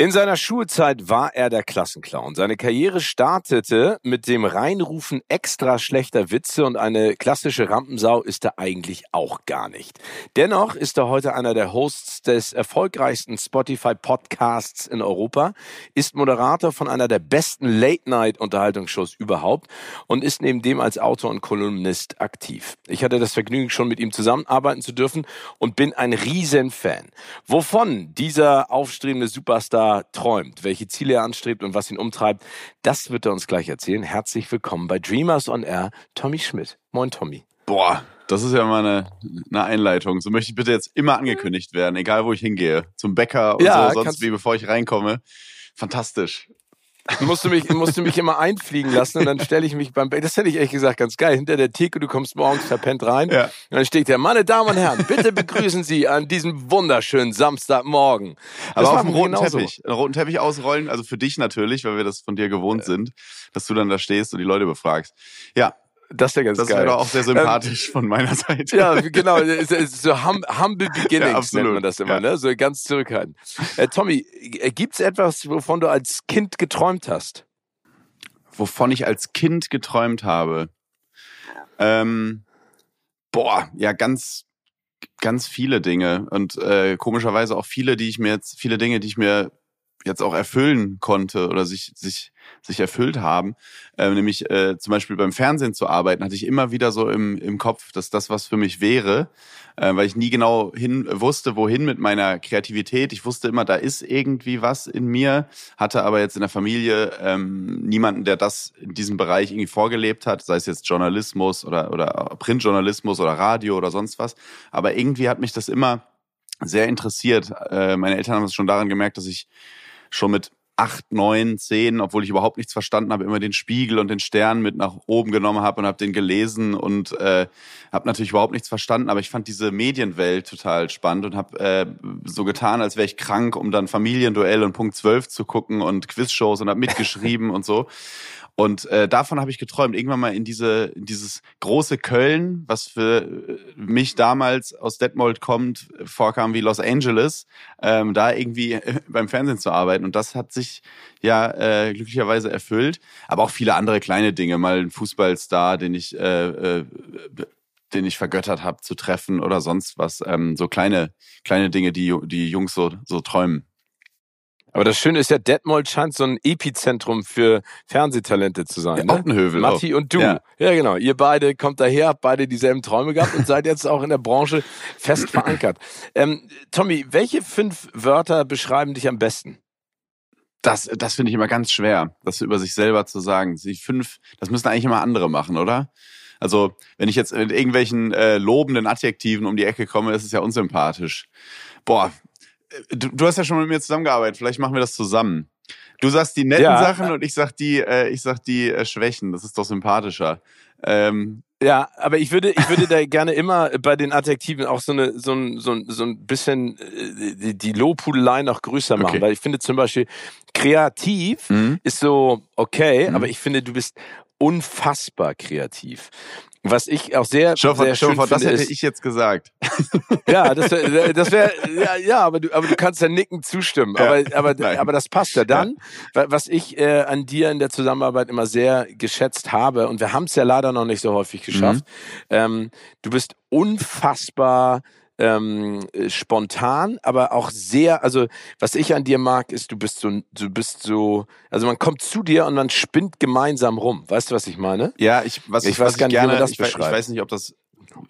In seiner Schulzeit war er der Klassenclown. Seine Karriere startete mit dem Reinrufen extra schlechter Witze und eine klassische Rampensau ist er eigentlich auch gar nicht. Dennoch ist er heute einer der Hosts des erfolgreichsten Spotify Podcasts in Europa, ist Moderator von einer der besten Late-Night-Unterhaltungsshows überhaupt und ist neben dem als Autor und Kolumnist aktiv. Ich hatte das Vergnügen, schon mit ihm zusammenarbeiten zu dürfen und bin ein Riesenfan. Wovon dieser aufstrebende Superstar träumt, welche Ziele er anstrebt und was ihn umtreibt, das wird er uns gleich erzählen. Herzlich willkommen bei Dreamers on Air, Tommy Schmidt. Moin, Tommy. Boah, das ist ja mal eine, eine Einleitung. So möchte ich bitte jetzt immer angekündigt werden, egal wo ich hingehe. Zum Bäcker und ja, so, sonst wie, bevor ich reinkomme. Fantastisch musst du mich, musst du mich immer einfliegen lassen und dann stelle ich mich beim, das hätte ich ehrlich gesagt ganz geil, hinter der Theke, du kommst morgens verpennt rein ja. und dann steht der, meine Damen und Herren, bitte begrüßen Sie an diesem wunderschönen Samstagmorgen. Das Aber auf dem roten genauso. Teppich, einen roten Teppich ausrollen, also für dich natürlich, weil wir das von dir gewohnt sind, dass du dann da stehst und die Leute befragst. Ja, das wäre ganz das geil. Das wäre auch sehr sympathisch ähm, von meiner Seite. Ja, genau. So hum, humble beginnings ja, nennt man das immer, ja. ne? So ganz zurückhaltend. Äh, Tommy, äh, gibt's etwas, wovon du als Kind geträumt hast? Wovon ich als Kind geträumt habe? Ähm, boah, ja, ganz, ganz viele Dinge und äh, komischerweise auch viele, die ich mir jetzt, viele Dinge, die ich mir jetzt auch erfüllen konnte oder sich, sich, sich erfüllt haben. Äh, nämlich äh, zum Beispiel beim Fernsehen zu arbeiten, hatte ich immer wieder so im, im Kopf, dass das was für mich wäre, äh, weil ich nie genau hin wusste, wohin mit meiner Kreativität. Ich wusste immer, da ist irgendwie was in mir, hatte aber jetzt in der Familie ähm, niemanden, der das in diesem Bereich irgendwie vorgelebt hat, sei es jetzt Journalismus oder, oder Printjournalismus oder Radio oder sonst was. Aber irgendwie hat mich das immer sehr interessiert. Äh, meine Eltern haben es schon daran gemerkt, dass ich schon mit acht, neun, zehn, obwohl ich überhaupt nichts verstanden habe, immer den Spiegel und den Stern mit nach oben genommen habe und habe den gelesen und äh, habe natürlich überhaupt nichts verstanden, aber ich fand diese Medienwelt total spannend und habe äh, so getan, als wäre ich krank, um dann Familienduell und Punkt 12 zu gucken und Quizshows und habe mitgeschrieben und so. Und äh, davon habe ich geträumt, irgendwann mal in diese in dieses große Köln, was für äh, mich damals aus Detmold kommt, vorkam wie Los Angeles, ähm, da irgendwie äh, beim Fernsehen zu arbeiten. Und das hat sich ja äh, glücklicherweise erfüllt. Aber auch viele andere kleine Dinge, mal ein Fußballstar, den ich äh, äh, den ich vergöttert habe, zu treffen oder sonst was. Ähm, so kleine kleine Dinge, die die Jungs so so träumen. Aber das Schöne ist ja, Detmold scheint so ein Epizentrum für Fernsehtalente zu sein. Ja, ne? Matti auch. und du. Ja. ja. genau. Ihr beide kommt daher, habt beide dieselben Träume gehabt und seid jetzt auch in der Branche fest verankert. Ähm, Tommy, welche fünf Wörter beschreiben dich am besten? Das, das finde ich immer ganz schwer, das über sich selber zu sagen. Die fünf, das müssen eigentlich immer andere machen, oder? Also, wenn ich jetzt mit irgendwelchen äh, lobenden Adjektiven um die Ecke komme, ist es ja unsympathisch. Boah, du, du hast ja schon mit mir zusammengearbeitet, vielleicht machen wir das zusammen. Du sagst die netten ja. Sachen und ich sag die, äh, ich sag die äh, Schwächen. Das ist doch sympathischer. Ähm, ja, aber ich würde, ich würde da gerne immer bei den Adjektiven auch so eine, so ein, so ein, so ein bisschen äh, die, die Lobhudelei noch größer machen, okay. weil ich finde zum Beispiel kreativ mhm. ist so okay, mhm. aber ich finde du bist unfassbar kreativ. Was ich auch sehr, Schoffer, sehr schön Schoffer, finde, das hätte ist, ich jetzt gesagt. Ja, das wäre, das wäre, ja, ja, aber du, aber du kannst ja nicken zustimmen. Ja, aber, aber, aber das passt ja dann. Ja. Was ich äh, an dir in der Zusammenarbeit immer sehr geschätzt habe, und wir haben es ja leider noch nicht so häufig geschafft. Mhm. Ähm, du bist unfassbar ähm, äh, spontan, aber auch sehr, also was ich an dir mag, ist, du bist so, du bist so, also man kommt zu dir und man spinnt gemeinsam rum. Weißt du, was ich meine? Ja, ich, was ich, ich weiß was gar nicht, gerne, wie man das ich, beschreibt. ich weiß nicht, ob das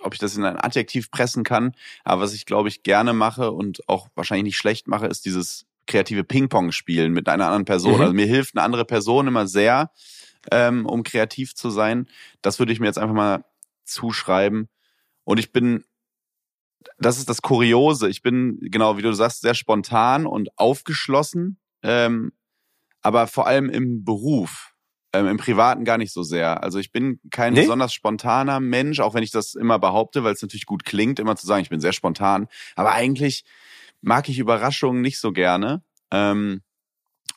ob ich das in ein Adjektiv pressen kann, aber was ich glaube ich gerne mache und auch wahrscheinlich nicht schlecht mache, ist dieses kreative Ping-Pong spielen mit einer anderen Person. Mhm. Also mir hilft eine andere Person immer sehr, ähm, um kreativ zu sein. Das würde ich mir jetzt einfach mal zuschreiben. Und ich bin das ist das Kuriose. Ich bin, genau wie du sagst, sehr spontan und aufgeschlossen. Ähm, aber vor allem im Beruf. Ähm, Im Privaten gar nicht so sehr. Also ich bin kein nee? besonders spontaner Mensch, auch wenn ich das immer behaupte, weil es natürlich gut klingt, immer zu sagen, ich bin sehr spontan. Aber eigentlich mag ich Überraschungen nicht so gerne. Ähm,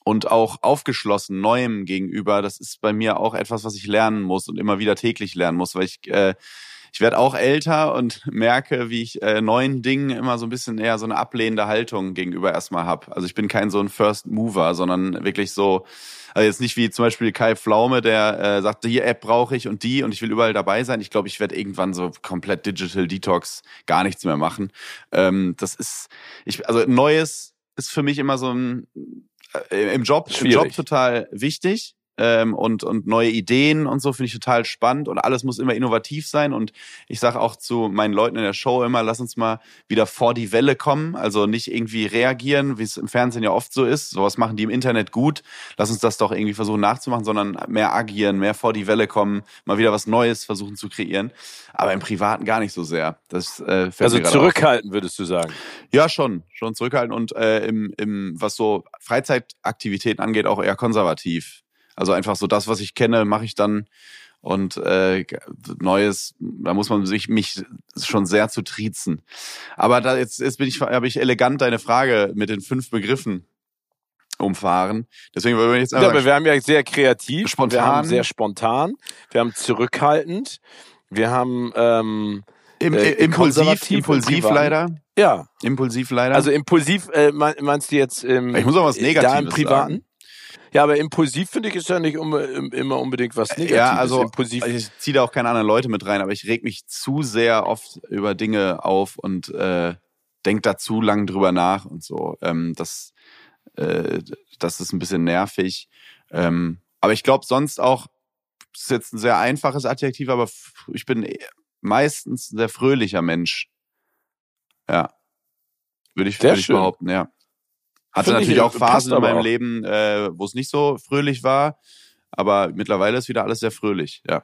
und auch aufgeschlossen Neuem gegenüber. Das ist bei mir auch etwas, was ich lernen muss und immer wieder täglich lernen muss, weil ich äh, ich werde auch älter und merke, wie ich äh, neuen Dingen immer so ein bisschen eher so eine ablehnende Haltung gegenüber erstmal habe. Also ich bin kein so ein First Mover, sondern wirklich so, also jetzt nicht wie zum Beispiel Kai Pflaume, der äh, sagt, die App brauche ich und die und ich will überall dabei sein. Ich glaube, ich werde irgendwann so komplett Digital Detox gar nichts mehr machen. Ähm, das ist, ich, also Neues ist für mich immer so ein äh, im Job, Schwierig. im Job total wichtig ähm, und, und neue Ideen und so finde ich total spannend und alles muss immer innovativ sein und ich sage auch zu meinen Leuten in der Show immer, lass uns mal wieder vor die Welle kommen, also nicht irgendwie reagieren, wie es im Fernsehen ja oft so ist, sowas machen die im Internet gut, lass uns das doch irgendwie versuchen nachzumachen, sondern mehr agieren, mehr vor die Welle kommen, mal wieder was Neues versuchen zu kreieren, aber im Privaten gar nicht so sehr. Das, äh, also zurückhalten auf. würdest du sagen? Ja, schon, schon zurückhalten und äh, im, im, was so Freizeitaktivitäten angeht, auch eher konservativ. Also einfach so das, was ich kenne, mache ich dann und äh, Neues, da muss man sich mich schon sehr zu triezen. Aber da jetzt, jetzt bin ich, habe ich elegant deine Frage mit den fünf Begriffen umfahren. Deswegen wollen wir jetzt einfach. Ja, aber wir haben ja sehr kreativ, spontan. wir haben sehr spontan, wir haben zurückhaltend, wir haben ähm, Im, äh, impulsiv, impulsiv leider. Ja. Impulsiv leider. Also impulsiv äh, meinst du jetzt im, ich muss auch was Negatives da im Privaten? Sagen. Ja, aber impulsiv finde ich ist ja nicht immer unbedingt was Negatives. Ja, also impulsiv. ich ziehe da auch keine anderen Leute mit rein, aber ich reg mich zu sehr oft über Dinge auf und äh, denk da zu lang drüber nach und so. Ähm, das, äh, das ist ein bisschen nervig. Ähm, aber ich glaube sonst auch, ist jetzt ein sehr einfaches Adjektiv, aber ich bin meistens ein sehr fröhlicher Mensch. Ja. Würde ich, würd ich behaupten, ja. Hatte natürlich ich, auch Phasen in meinem auch. Leben, äh, wo es nicht so fröhlich war, aber mittlerweile ist wieder alles sehr fröhlich, ja.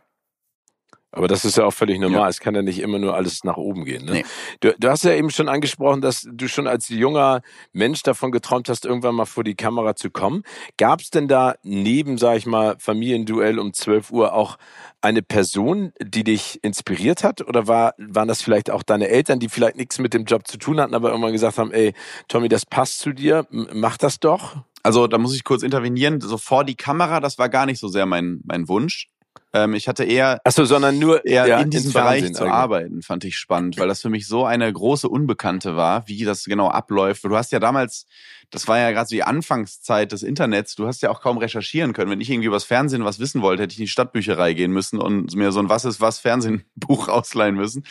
Aber das ist ja auch völlig normal. Ja. Es kann ja nicht immer nur alles nach oben gehen. Ne? Nee. Du, du hast ja eben schon angesprochen, dass du schon als junger Mensch davon geträumt hast, irgendwann mal vor die Kamera zu kommen. Gab es denn da neben, sag ich mal, Familienduell um 12 Uhr auch eine Person, die dich inspiriert hat? Oder war, waren das vielleicht auch deine Eltern, die vielleicht nichts mit dem Job zu tun hatten, aber irgendwann gesagt haben, ey, Tommy, das passt zu dir, mach das doch? Also da muss ich kurz intervenieren. So vor die Kamera, das war gar nicht so sehr mein, mein Wunsch. Ähm, ich hatte eher, Ach so, sondern nur eher ja, in diesem Bereich zu arbeiten, fand ich spannend, weil das für mich so eine große Unbekannte war, wie das genau abläuft. Du hast ja damals, das war ja gerade so die Anfangszeit des Internets, du hast ja auch kaum recherchieren können. Wenn ich irgendwie übers Fernsehen was wissen wollte, hätte ich in die Stadtbücherei gehen müssen und mir so ein Was ist was Fernsehbuch ausleihen müssen.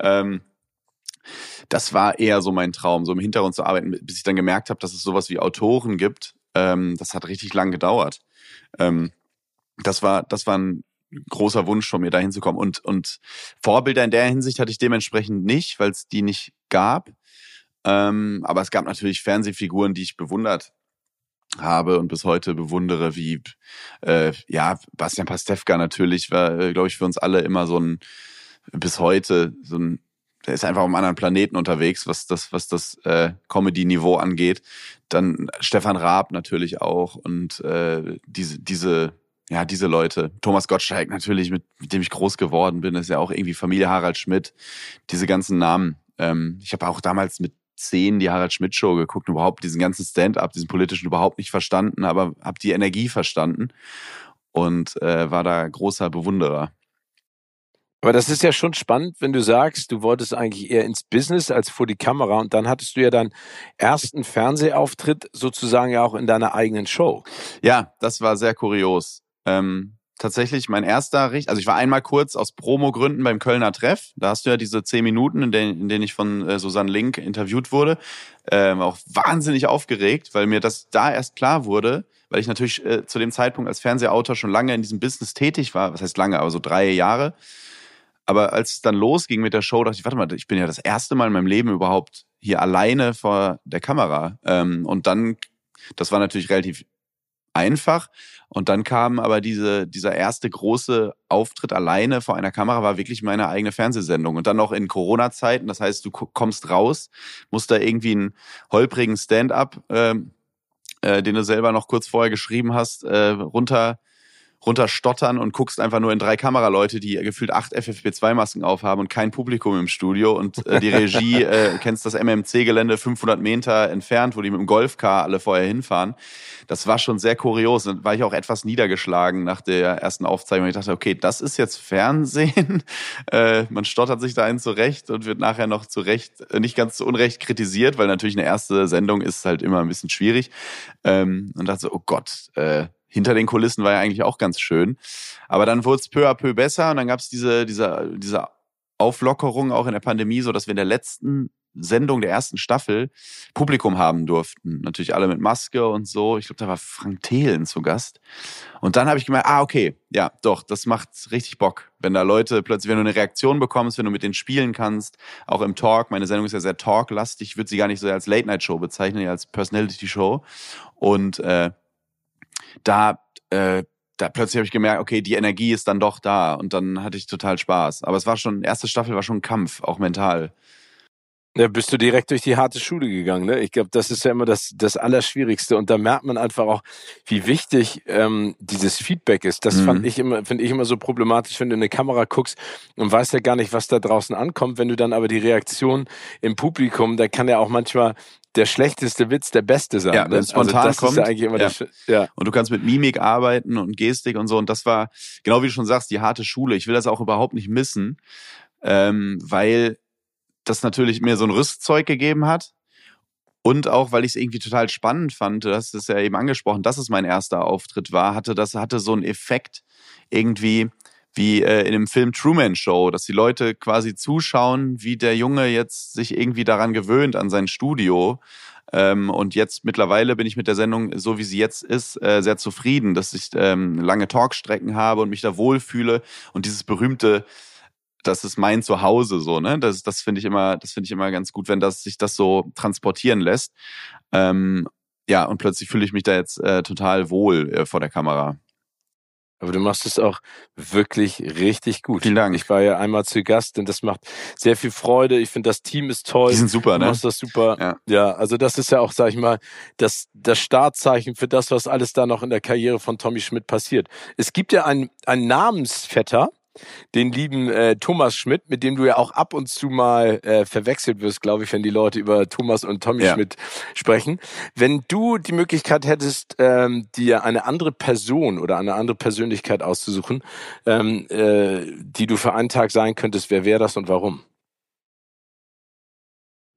Ähm, das war eher so mein Traum, so im Hintergrund zu arbeiten, bis ich dann gemerkt habe, dass es sowas wie Autoren gibt. Ähm, das hat richtig lang gedauert. Ähm, das war, das war ein großer Wunsch von mir, da hinzukommen. Und, und Vorbilder in der Hinsicht hatte ich dementsprechend nicht, weil es die nicht gab. Ähm, aber es gab natürlich Fernsehfiguren, die ich bewundert habe und bis heute bewundere, wie äh, ja, Bastian Pastewka natürlich war, äh, glaube ich, für uns alle immer so ein bis heute so ein der ist einfach auf einem anderen Planeten unterwegs, was das, was das äh, Comedy-Niveau angeht. Dann Stefan Raab natürlich auch und äh, diese, diese ja, diese Leute. Thomas Gottschalk natürlich, mit, mit dem ich groß geworden bin, ist ja auch irgendwie Familie Harald Schmidt. Diese ganzen Namen. Ähm, ich habe auch damals mit zehn die Harald Schmidt Show geguckt und überhaupt diesen ganzen Stand-up, diesen politischen überhaupt nicht verstanden, aber habe die Energie verstanden und äh, war da großer Bewunderer. Aber das ist ja schon spannend, wenn du sagst, du wolltest eigentlich eher ins Business als vor die Kamera und dann hattest du ja deinen ersten Fernsehauftritt sozusagen ja auch in deiner eigenen Show. Ja, das war sehr kurios. Ähm, tatsächlich mein erster, also ich war einmal kurz aus Promo-Gründen beim Kölner Treff. Da hast du ja diese zehn Minuten, in denen, in denen ich von äh, Susanne Link interviewt wurde. Ähm, auch wahnsinnig aufgeregt, weil mir das da erst klar wurde, weil ich natürlich äh, zu dem Zeitpunkt als Fernsehautor schon lange in diesem Business tätig war. Was heißt lange, aber so drei Jahre. Aber als es dann losging mit der Show, dachte ich, warte mal, ich bin ja das erste Mal in meinem Leben überhaupt hier alleine vor der Kamera. Ähm, und dann, das war natürlich relativ einfach. Und dann kam aber diese, dieser erste große Auftritt alleine vor einer Kamera, war wirklich meine eigene Fernsehsendung. Und dann noch in Corona-Zeiten, das heißt, du kommst raus, musst da irgendwie einen holprigen Stand-up äh, äh, den du selber noch kurz vorher geschrieben hast, äh, runter runterstottern und guckst einfach nur in drei Kameraleute, die gefühlt acht FFP2-Masken aufhaben und kein Publikum im Studio und äh, die Regie, äh, kennst das MMC-Gelände 500 Meter entfernt, wo die mit dem Golfcar alle vorher hinfahren. Das war schon sehr kurios. Dann war ich auch etwas niedergeschlagen nach der ersten Aufzeichnung. Ich dachte, okay, das ist jetzt Fernsehen. Äh, man stottert sich da einen zurecht und wird nachher noch zurecht, äh, nicht ganz zu Unrecht kritisiert, weil natürlich eine erste Sendung ist halt immer ein bisschen schwierig. Ähm, und dachte so, oh Gott, äh, hinter den Kulissen war ja eigentlich auch ganz schön. Aber dann wurde es peu à peu besser und dann gab es diese, diese, diese Auflockerung auch in der Pandemie, so dass wir in der letzten Sendung der ersten Staffel Publikum haben durften. Natürlich alle mit Maske und so. Ich glaube, da war Frank Thelen zu Gast. Und dann habe ich gemerkt, ah, okay, ja, doch, das macht richtig Bock. Wenn da Leute plötzlich, wenn du eine Reaktion bekommst, wenn du mit denen spielen kannst, auch im Talk. Meine Sendung ist ja sehr talklastig. Ich würde sie gar nicht so als Late-Night-Show bezeichnen, ja als Personality-Show. Und äh, da, äh, da plötzlich habe ich gemerkt, okay, die Energie ist dann doch da und dann hatte ich total Spaß. Aber es war schon, erste Staffel war schon ein Kampf, auch mental. Ja, bist du direkt durch die harte Schule gegangen, ne? Ich glaube, das ist ja immer das, das Allerschwierigste. Und da merkt man einfach auch, wie wichtig ähm, dieses Feedback ist. Das mhm. fand ich immer, finde ich immer so problematisch, wenn du in eine Kamera guckst und weißt ja gar nicht, was da draußen ankommt. Wenn du dann aber die Reaktion im Publikum, da kann ja auch manchmal der schlechteste Witz der beste sein. Ja, wenn ne? es spontan also das kommt. Ja eigentlich immer ja. Ja. Und du kannst mit Mimik arbeiten und Gestik und so. Und das war, genau wie du schon sagst, die harte Schule. Ich will das auch überhaupt nicht missen, ähm, weil das natürlich mir so ein Rüstzeug gegeben hat. Und auch, weil ich es irgendwie total spannend fand, du hast es ja eben angesprochen, dass es mein erster Auftritt war, hatte das hatte so einen Effekt irgendwie, wie äh, in dem Film Truman Show, dass die Leute quasi zuschauen, wie der Junge jetzt sich irgendwie daran gewöhnt an sein Studio. Ähm, und jetzt mittlerweile bin ich mit der Sendung, so wie sie jetzt ist, äh, sehr zufrieden, dass ich ähm, lange Talkstrecken habe und mich da wohlfühle. Und dieses berühmte, das ist mein Zuhause, so, ne? Das, das finde ich immer, das finde ich immer ganz gut, wenn das sich das so transportieren lässt. Ähm, ja, und plötzlich fühle ich mich da jetzt äh, total wohl äh, vor der Kamera. Aber du machst es auch wirklich richtig gut. Vielen Dank. Ich war ja einmal zu Gast und das macht sehr viel Freude. Ich finde, das Team ist toll. Die sind super, ne? Du machst das super. Ja. ja, also das ist ja auch, sag ich mal, das, das Startzeichen für das, was alles da noch in der Karriere von Tommy Schmidt passiert. Es gibt ja einen, einen Namensvetter, den lieben äh, Thomas Schmidt, mit dem du ja auch ab und zu mal äh, verwechselt wirst, glaube ich, wenn die Leute über Thomas und Tommy ja. Schmidt sprechen. Wenn du die Möglichkeit hättest, ähm, dir eine andere Person oder eine andere Persönlichkeit auszusuchen, ähm, äh, die du für einen Tag sein könntest, wer wäre das und warum?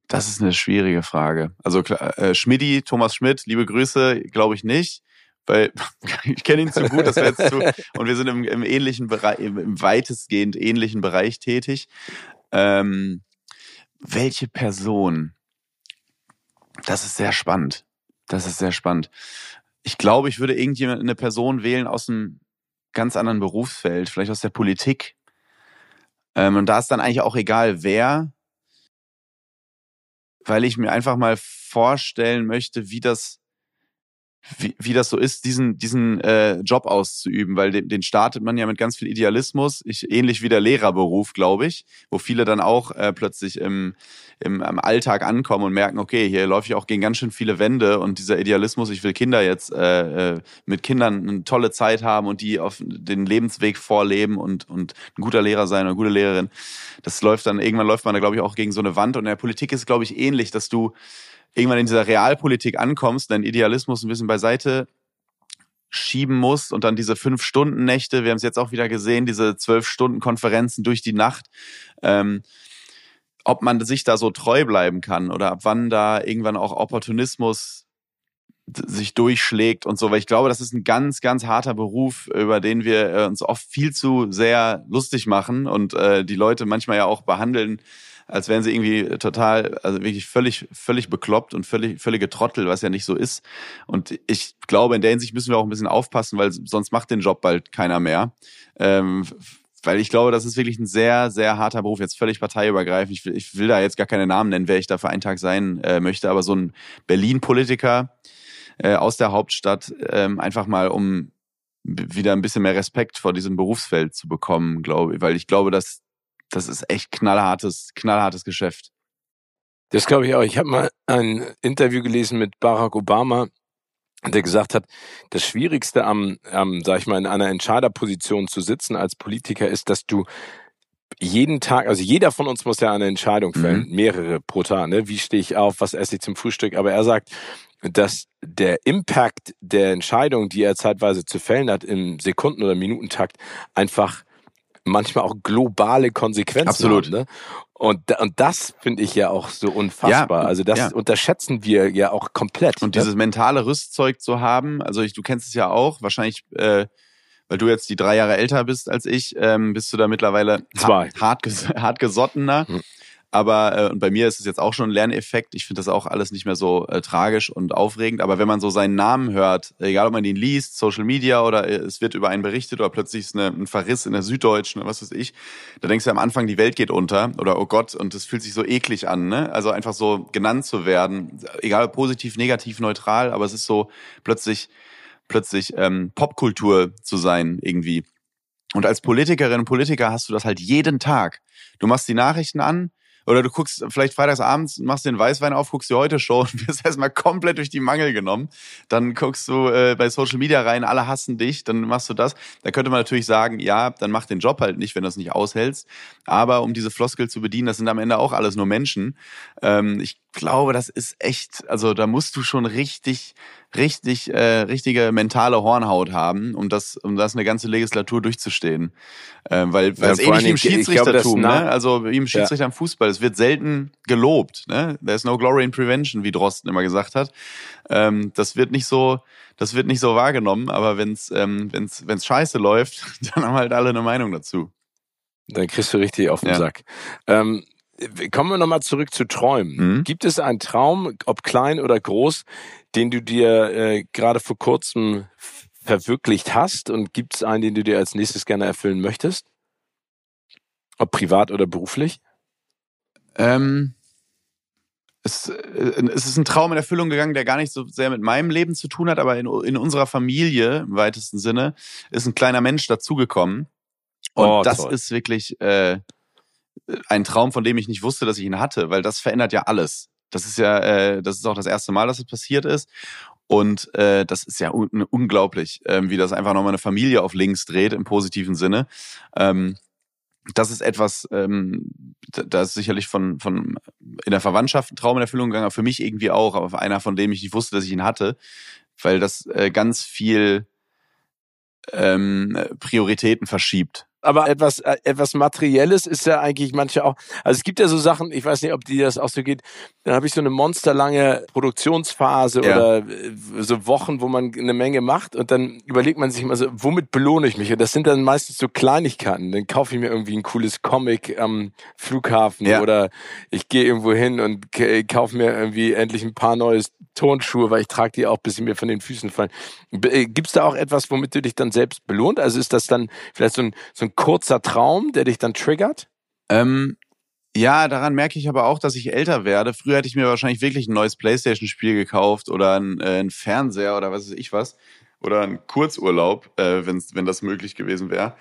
Das ist eine schwierige Frage. Also äh, Schmidti, Thomas Schmidt, liebe Grüße, glaube ich nicht weil ich kenne ihn zu gut, das wäre zu, und wir sind im, im ähnlichen Bereich, im, weitestgehend ähnlichen Bereich tätig. Ähm, welche Person? Das ist sehr spannend. Das ist sehr spannend. Ich glaube, ich würde irgendjemand eine Person wählen aus einem ganz anderen Berufsfeld, vielleicht aus der Politik. Ähm, und da ist dann eigentlich auch egal, wer, weil ich mir einfach mal vorstellen möchte, wie das wie, wie das so ist, diesen, diesen äh, Job auszuüben, weil den, den startet man ja mit ganz viel Idealismus, ich, ähnlich wie der Lehrerberuf, glaube ich, wo viele dann auch äh, plötzlich im, im, im Alltag ankommen und merken, okay, hier läufe ich auch gegen ganz schön viele Wände und dieser Idealismus, ich will Kinder jetzt äh, äh, mit Kindern eine tolle Zeit haben und die auf den Lebensweg vorleben und, und ein guter Lehrer sein oder gute Lehrerin. Das läuft dann, irgendwann läuft man da, glaube ich, auch gegen so eine Wand und in der Politik ist, glaube ich, ähnlich, dass du irgendwann in dieser Realpolitik ankommst, dein Idealismus ein bisschen beiseite schieben musst und dann diese fünf Stunden Nächte, wir haben es jetzt auch wieder gesehen, diese zwölf Stunden Konferenzen durch die Nacht, ähm, ob man sich da so treu bleiben kann oder ab wann da irgendwann auch Opportunismus sich durchschlägt und so, weil ich glaube, das ist ein ganz, ganz harter Beruf, über den wir äh, uns oft viel zu sehr lustig machen und äh, die Leute manchmal ja auch behandeln, als wären sie irgendwie total, also wirklich völlig, völlig bekloppt und völlig, völlige Trottel, was ja nicht so ist. Und ich glaube, in der Hinsicht müssen wir auch ein bisschen aufpassen, weil sonst macht den Job bald keiner mehr. Ähm, weil ich glaube, das ist wirklich ein sehr, sehr harter Beruf, jetzt völlig parteiübergreifend. Ich will, ich will da jetzt gar keine Namen nennen, wer ich da für einen Tag sein äh, möchte, aber so ein Berlin-Politiker äh, aus der Hauptstadt, ähm, einfach mal um wieder ein bisschen mehr Respekt vor diesem Berufsfeld zu bekommen, glaube ich, weil ich glaube, dass das ist echt knallhartes, knallhartes Geschäft. Das glaube ich auch. Ich habe mal ein Interview gelesen mit Barack Obama der gesagt hat, das Schwierigste am, am, sag ich mal, in einer Entscheiderposition zu sitzen als Politiker ist, dass du jeden Tag, also jeder von uns muss ja eine Entscheidung fällen, mhm. mehrere pro Tag, ne? Wie stehe ich auf, was esse ich zum Frühstück? Aber er sagt, dass der Impact der Entscheidung, die er zeitweise zu fällen hat, im Sekunden- oder Minutentakt einfach manchmal auch globale Konsequenzen Absolut. Haben, ne? Und, und das finde ich ja auch so unfassbar. Ja, also das ja. unterschätzen wir ja auch komplett. Und ne? dieses mentale Rüstzeug zu haben, also ich, du kennst es ja auch, wahrscheinlich, äh, weil du jetzt die drei Jahre älter bist als ich, ähm, bist du da mittlerweile Zwei. hart, hart, gesottener. Hm. Aber äh, und bei mir ist es jetzt auch schon ein Lerneffekt. Ich finde das auch alles nicht mehr so äh, tragisch und aufregend. Aber wenn man so seinen Namen hört, egal ob man ihn liest, Social Media oder äh, es wird über einen berichtet oder plötzlich ist eine, ein Verriss in der Süddeutschen oder was weiß ich, da denkst du am Anfang, die Welt geht unter oder oh Gott und es fühlt sich so eklig an. Ne? Also einfach so genannt zu werden, egal positiv, negativ, neutral, aber es ist so plötzlich plötzlich ähm, Popkultur zu sein irgendwie. Und als Politikerin und Politiker hast du das halt jeden Tag. Du machst die Nachrichten an, oder du guckst vielleicht freitagsabends, machst den Weißwein auf, guckst die heute Show und wirst erstmal komplett durch die Mangel genommen. Dann guckst du äh, bei Social Media rein, alle hassen dich, dann machst du das. Da könnte man natürlich sagen, ja, dann mach den Job halt nicht, wenn du es nicht aushältst. Aber um diese Floskel zu bedienen, das sind am Ende auch alles nur Menschen. Ähm, ich glaube, das ist echt, also da musst du schon richtig richtig, äh, richtige mentale Hornhaut haben, um das, um das eine ganze Legislatur durchzustehen. Äh, weil weil ja, es ähnlich im Schiedsrichtertum, ne? Also wie im Schiedsrichter ja. im Fußball, es wird selten gelobt. Ne? There's no glory in prevention, wie Drosten immer gesagt hat. Ähm, das wird nicht so, das wird nicht so wahrgenommen, aber wenn's, ähm, wenn's, wenn's scheiße läuft, dann haben halt alle eine Meinung dazu. Dann kriegst du richtig auf den ja. Sack. Ähm, kommen wir nochmal zurück zu Träumen. Mhm. Gibt es einen Traum, ob klein oder groß, den du dir äh, gerade vor kurzem verwirklicht hast? Und gibt es einen, den du dir als nächstes gerne erfüllen möchtest? Ob privat oder beruflich? Ähm, es, äh, es ist ein Traum in Erfüllung gegangen, der gar nicht so sehr mit meinem Leben zu tun hat, aber in, in unserer Familie im weitesten Sinne ist ein kleiner Mensch dazugekommen. Und oh, das toll. ist wirklich äh, ein Traum, von dem ich nicht wusste, dass ich ihn hatte, weil das verändert ja alles. Das ist ja, äh, das ist auch das erste Mal, dass es passiert ist. Und äh, das ist ja un unglaublich, ähm, wie das einfach nochmal eine Familie auf links dreht im positiven Sinne. Ähm, das ist etwas, ähm, da ist sicherlich von, von in der Verwandtschaft ein Traum in Erfüllung gegangen, aber für mich irgendwie auch, aber einer, von dem ich nicht wusste, dass ich ihn hatte, weil das äh, ganz viel ähm, Prioritäten verschiebt aber etwas, äh, etwas Materielles ist ja eigentlich manche auch. Also es gibt ja so Sachen, ich weiß nicht, ob die das auch so geht. Dann habe ich so eine monsterlange Produktionsphase ja. oder äh, so Wochen, wo man eine Menge macht und dann überlegt man sich immer so, womit belohne ich mich? Und das sind dann meistens so Kleinigkeiten. Dann kaufe ich mir irgendwie ein cooles Comic am Flughafen ja. oder ich gehe irgendwo hin und kaufe mir irgendwie endlich ein paar neue Turnschuhe, weil ich trage die auch, bis sie mir von den Füßen fallen. Äh, Gibt es da auch etwas, womit du dich dann selbst belohnt? Also ist das dann vielleicht so ein, so ein kurzer Traum, der dich dann triggert? Ähm, ja, daran merke ich aber auch, dass ich älter werde. Früher hätte ich mir wahrscheinlich wirklich ein neues Playstation-Spiel gekauft oder ein, äh, ein Fernseher oder was weiß ich was. Oder ein Kurzurlaub, äh, wenn's, wenn das möglich gewesen wäre.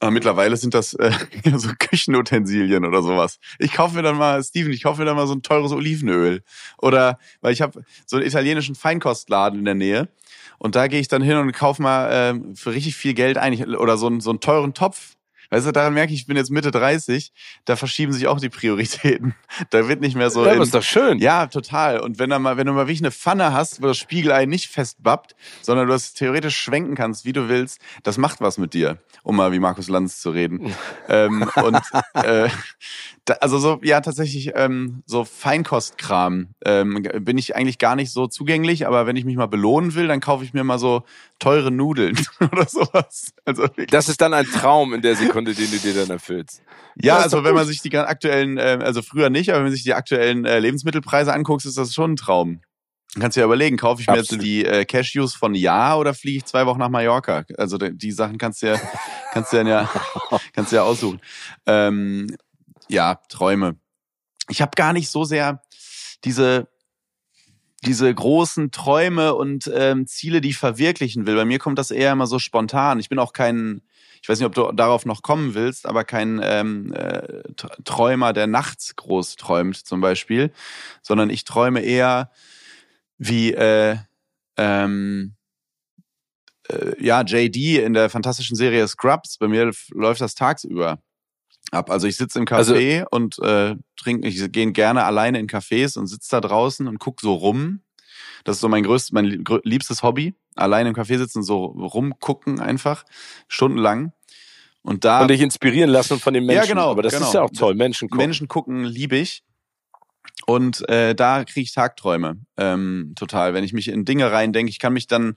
Aber mittlerweile sind das äh, so Küchenutensilien oder sowas. Ich kaufe mir dann mal, Steven, ich kaufe mir dann mal so ein teures Olivenöl. Oder, weil ich habe so einen italienischen Feinkostladen in der Nähe. Und da gehe ich dann hin und kaufe mal äh, für richtig viel Geld ein. Oder so, einen, so einen teuren Topf Weißt du, daran merke ich, ich bin jetzt Mitte 30, da verschieben sich auch die Prioritäten. Da wird nicht mehr so. Ja, aber ist doch schön. Ja, total. Und wenn du mal, wenn du mal wirklich eine Pfanne hast, wo das Spiegelei nicht festbappt, sondern du das theoretisch schwenken kannst, wie du willst, das macht was mit dir, um mal wie Markus Lanz zu reden. ähm, und äh, da, also so, ja, tatsächlich, ähm, so Feinkostkram ähm, bin ich eigentlich gar nicht so zugänglich, aber wenn ich mich mal belohnen will, dann kaufe ich mir mal so teure Nudeln oder sowas. Also das ist dann ein Traum in der Sekunde, den du dir dann erfüllst. Ja, also wenn man sich die aktuellen, äh, also früher nicht, aber wenn man sich die aktuellen äh, Lebensmittelpreise anguckt, ist das schon ein Traum. Kannst du ja überlegen, kaufe ich mir Absolut. jetzt die äh, Cashews von Ja oder fliege ich zwei Wochen nach Mallorca? Also die Sachen kannst du ja, kannst du ja, kannst du ja aussuchen. Ähm, ja, Träume. Ich habe gar nicht so sehr diese diese großen Träume und ähm, Ziele, die ich verwirklichen will. Bei mir kommt das eher immer so spontan. Ich bin auch kein, ich weiß nicht, ob du darauf noch kommen willst, aber kein ähm, äh, Träumer, der nachts groß träumt zum Beispiel, sondern ich träume eher wie äh, ähm, äh, ja, JD in der fantastischen Serie Scrubs. Bei mir läuft das tagsüber ab. Also ich sitze im Café also, und äh, trinke, ich gehe gerne alleine in Cafés und sitze da draußen und guck so rum. Das ist so mein größtes, mein liebstes Hobby. Alleine im Café sitzen, so rumgucken einfach, stundenlang. Und da. Und dich inspirieren lassen von den Menschen. Ja, genau. Aber das genau. ist ja auch toll. Menschen gucken. Menschen gucken liebe ich. Und äh, da kriege ich Tagträume. Ähm, total. Wenn ich mich in Dinge reindenke, ich kann mich dann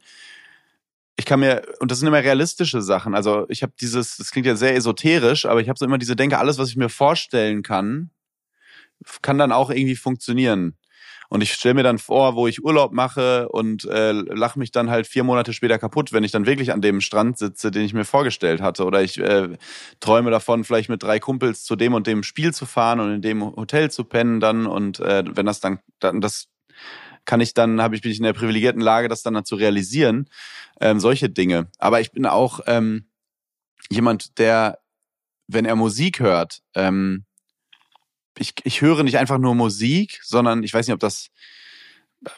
ich kann mir, und das sind immer realistische Sachen. Also ich habe dieses, das klingt ja sehr esoterisch, aber ich habe so immer diese Denke, alles, was ich mir vorstellen kann, kann dann auch irgendwie funktionieren. Und ich stelle mir dann vor, wo ich Urlaub mache und äh, lache mich dann halt vier Monate später kaputt, wenn ich dann wirklich an dem Strand sitze, den ich mir vorgestellt hatte. Oder ich äh, träume davon, vielleicht mit drei Kumpels zu dem und dem Spiel zu fahren und in dem Hotel zu pennen dann. Und äh, wenn das dann, dann das kann ich dann, habe ich bin ich in der privilegierten Lage, das dann, dann zu realisieren. Ähm, solche Dinge. Aber ich bin auch ähm, jemand, der, wenn er Musik hört, ähm, ich, ich höre nicht einfach nur Musik, sondern ich weiß nicht, ob das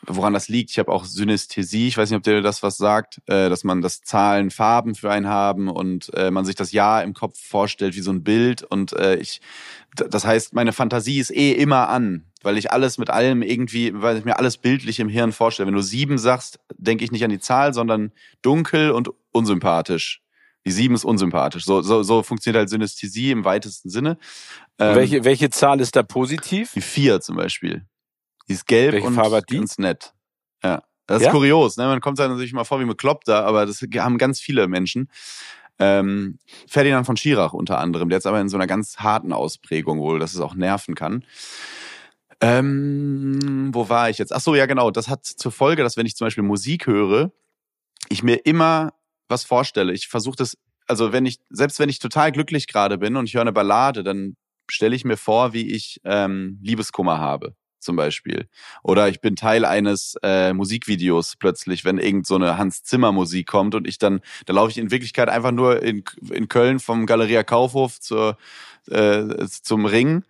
woran das liegt. Ich habe auch Synästhesie. Ich weiß nicht, ob dir das was sagt, äh, dass man das Zahlen, Farben für einen haben und äh, man sich das Jahr im Kopf vorstellt wie so ein Bild. Und äh, ich, das heißt, meine Fantasie ist eh immer an, weil ich alles mit allem irgendwie, weil ich mir alles bildlich im Hirn vorstelle. Wenn du sieben sagst, denke ich nicht an die Zahl, sondern dunkel und unsympathisch. Die sieben ist unsympathisch. So, so, so funktioniert halt Synästhesie im weitesten Sinne. Ähm, welche, welche Zahl ist da positiv? Die vier zum Beispiel. Die ist gelb Welche und Farbe hat die? ganz nett. Ja. Das ist Ja? kurios, ne? Man kommt da natürlich mal vor wie ein Bekloppter, aber das haben ganz viele Menschen. Ähm, Ferdinand von Schirach unter anderem, der jetzt aber in so einer ganz harten Ausprägung wohl, dass es auch nerven kann. Ähm, wo war ich jetzt? Ach so, ja genau. Das hat zur Folge, dass wenn ich zum Beispiel Musik höre, ich mir immer was vorstelle. Ich versuche das, also wenn ich, selbst wenn ich total glücklich gerade bin und ich höre eine Ballade, dann stelle ich mir vor, wie ich ähm, Liebeskummer habe zum Beispiel. Oder ich bin Teil eines äh, Musikvideos plötzlich, wenn irgend so eine Hans Zimmer Musik kommt und ich dann, da laufe ich in Wirklichkeit einfach nur in, in Köln vom Galeria Kaufhof zur, äh, zum Ring.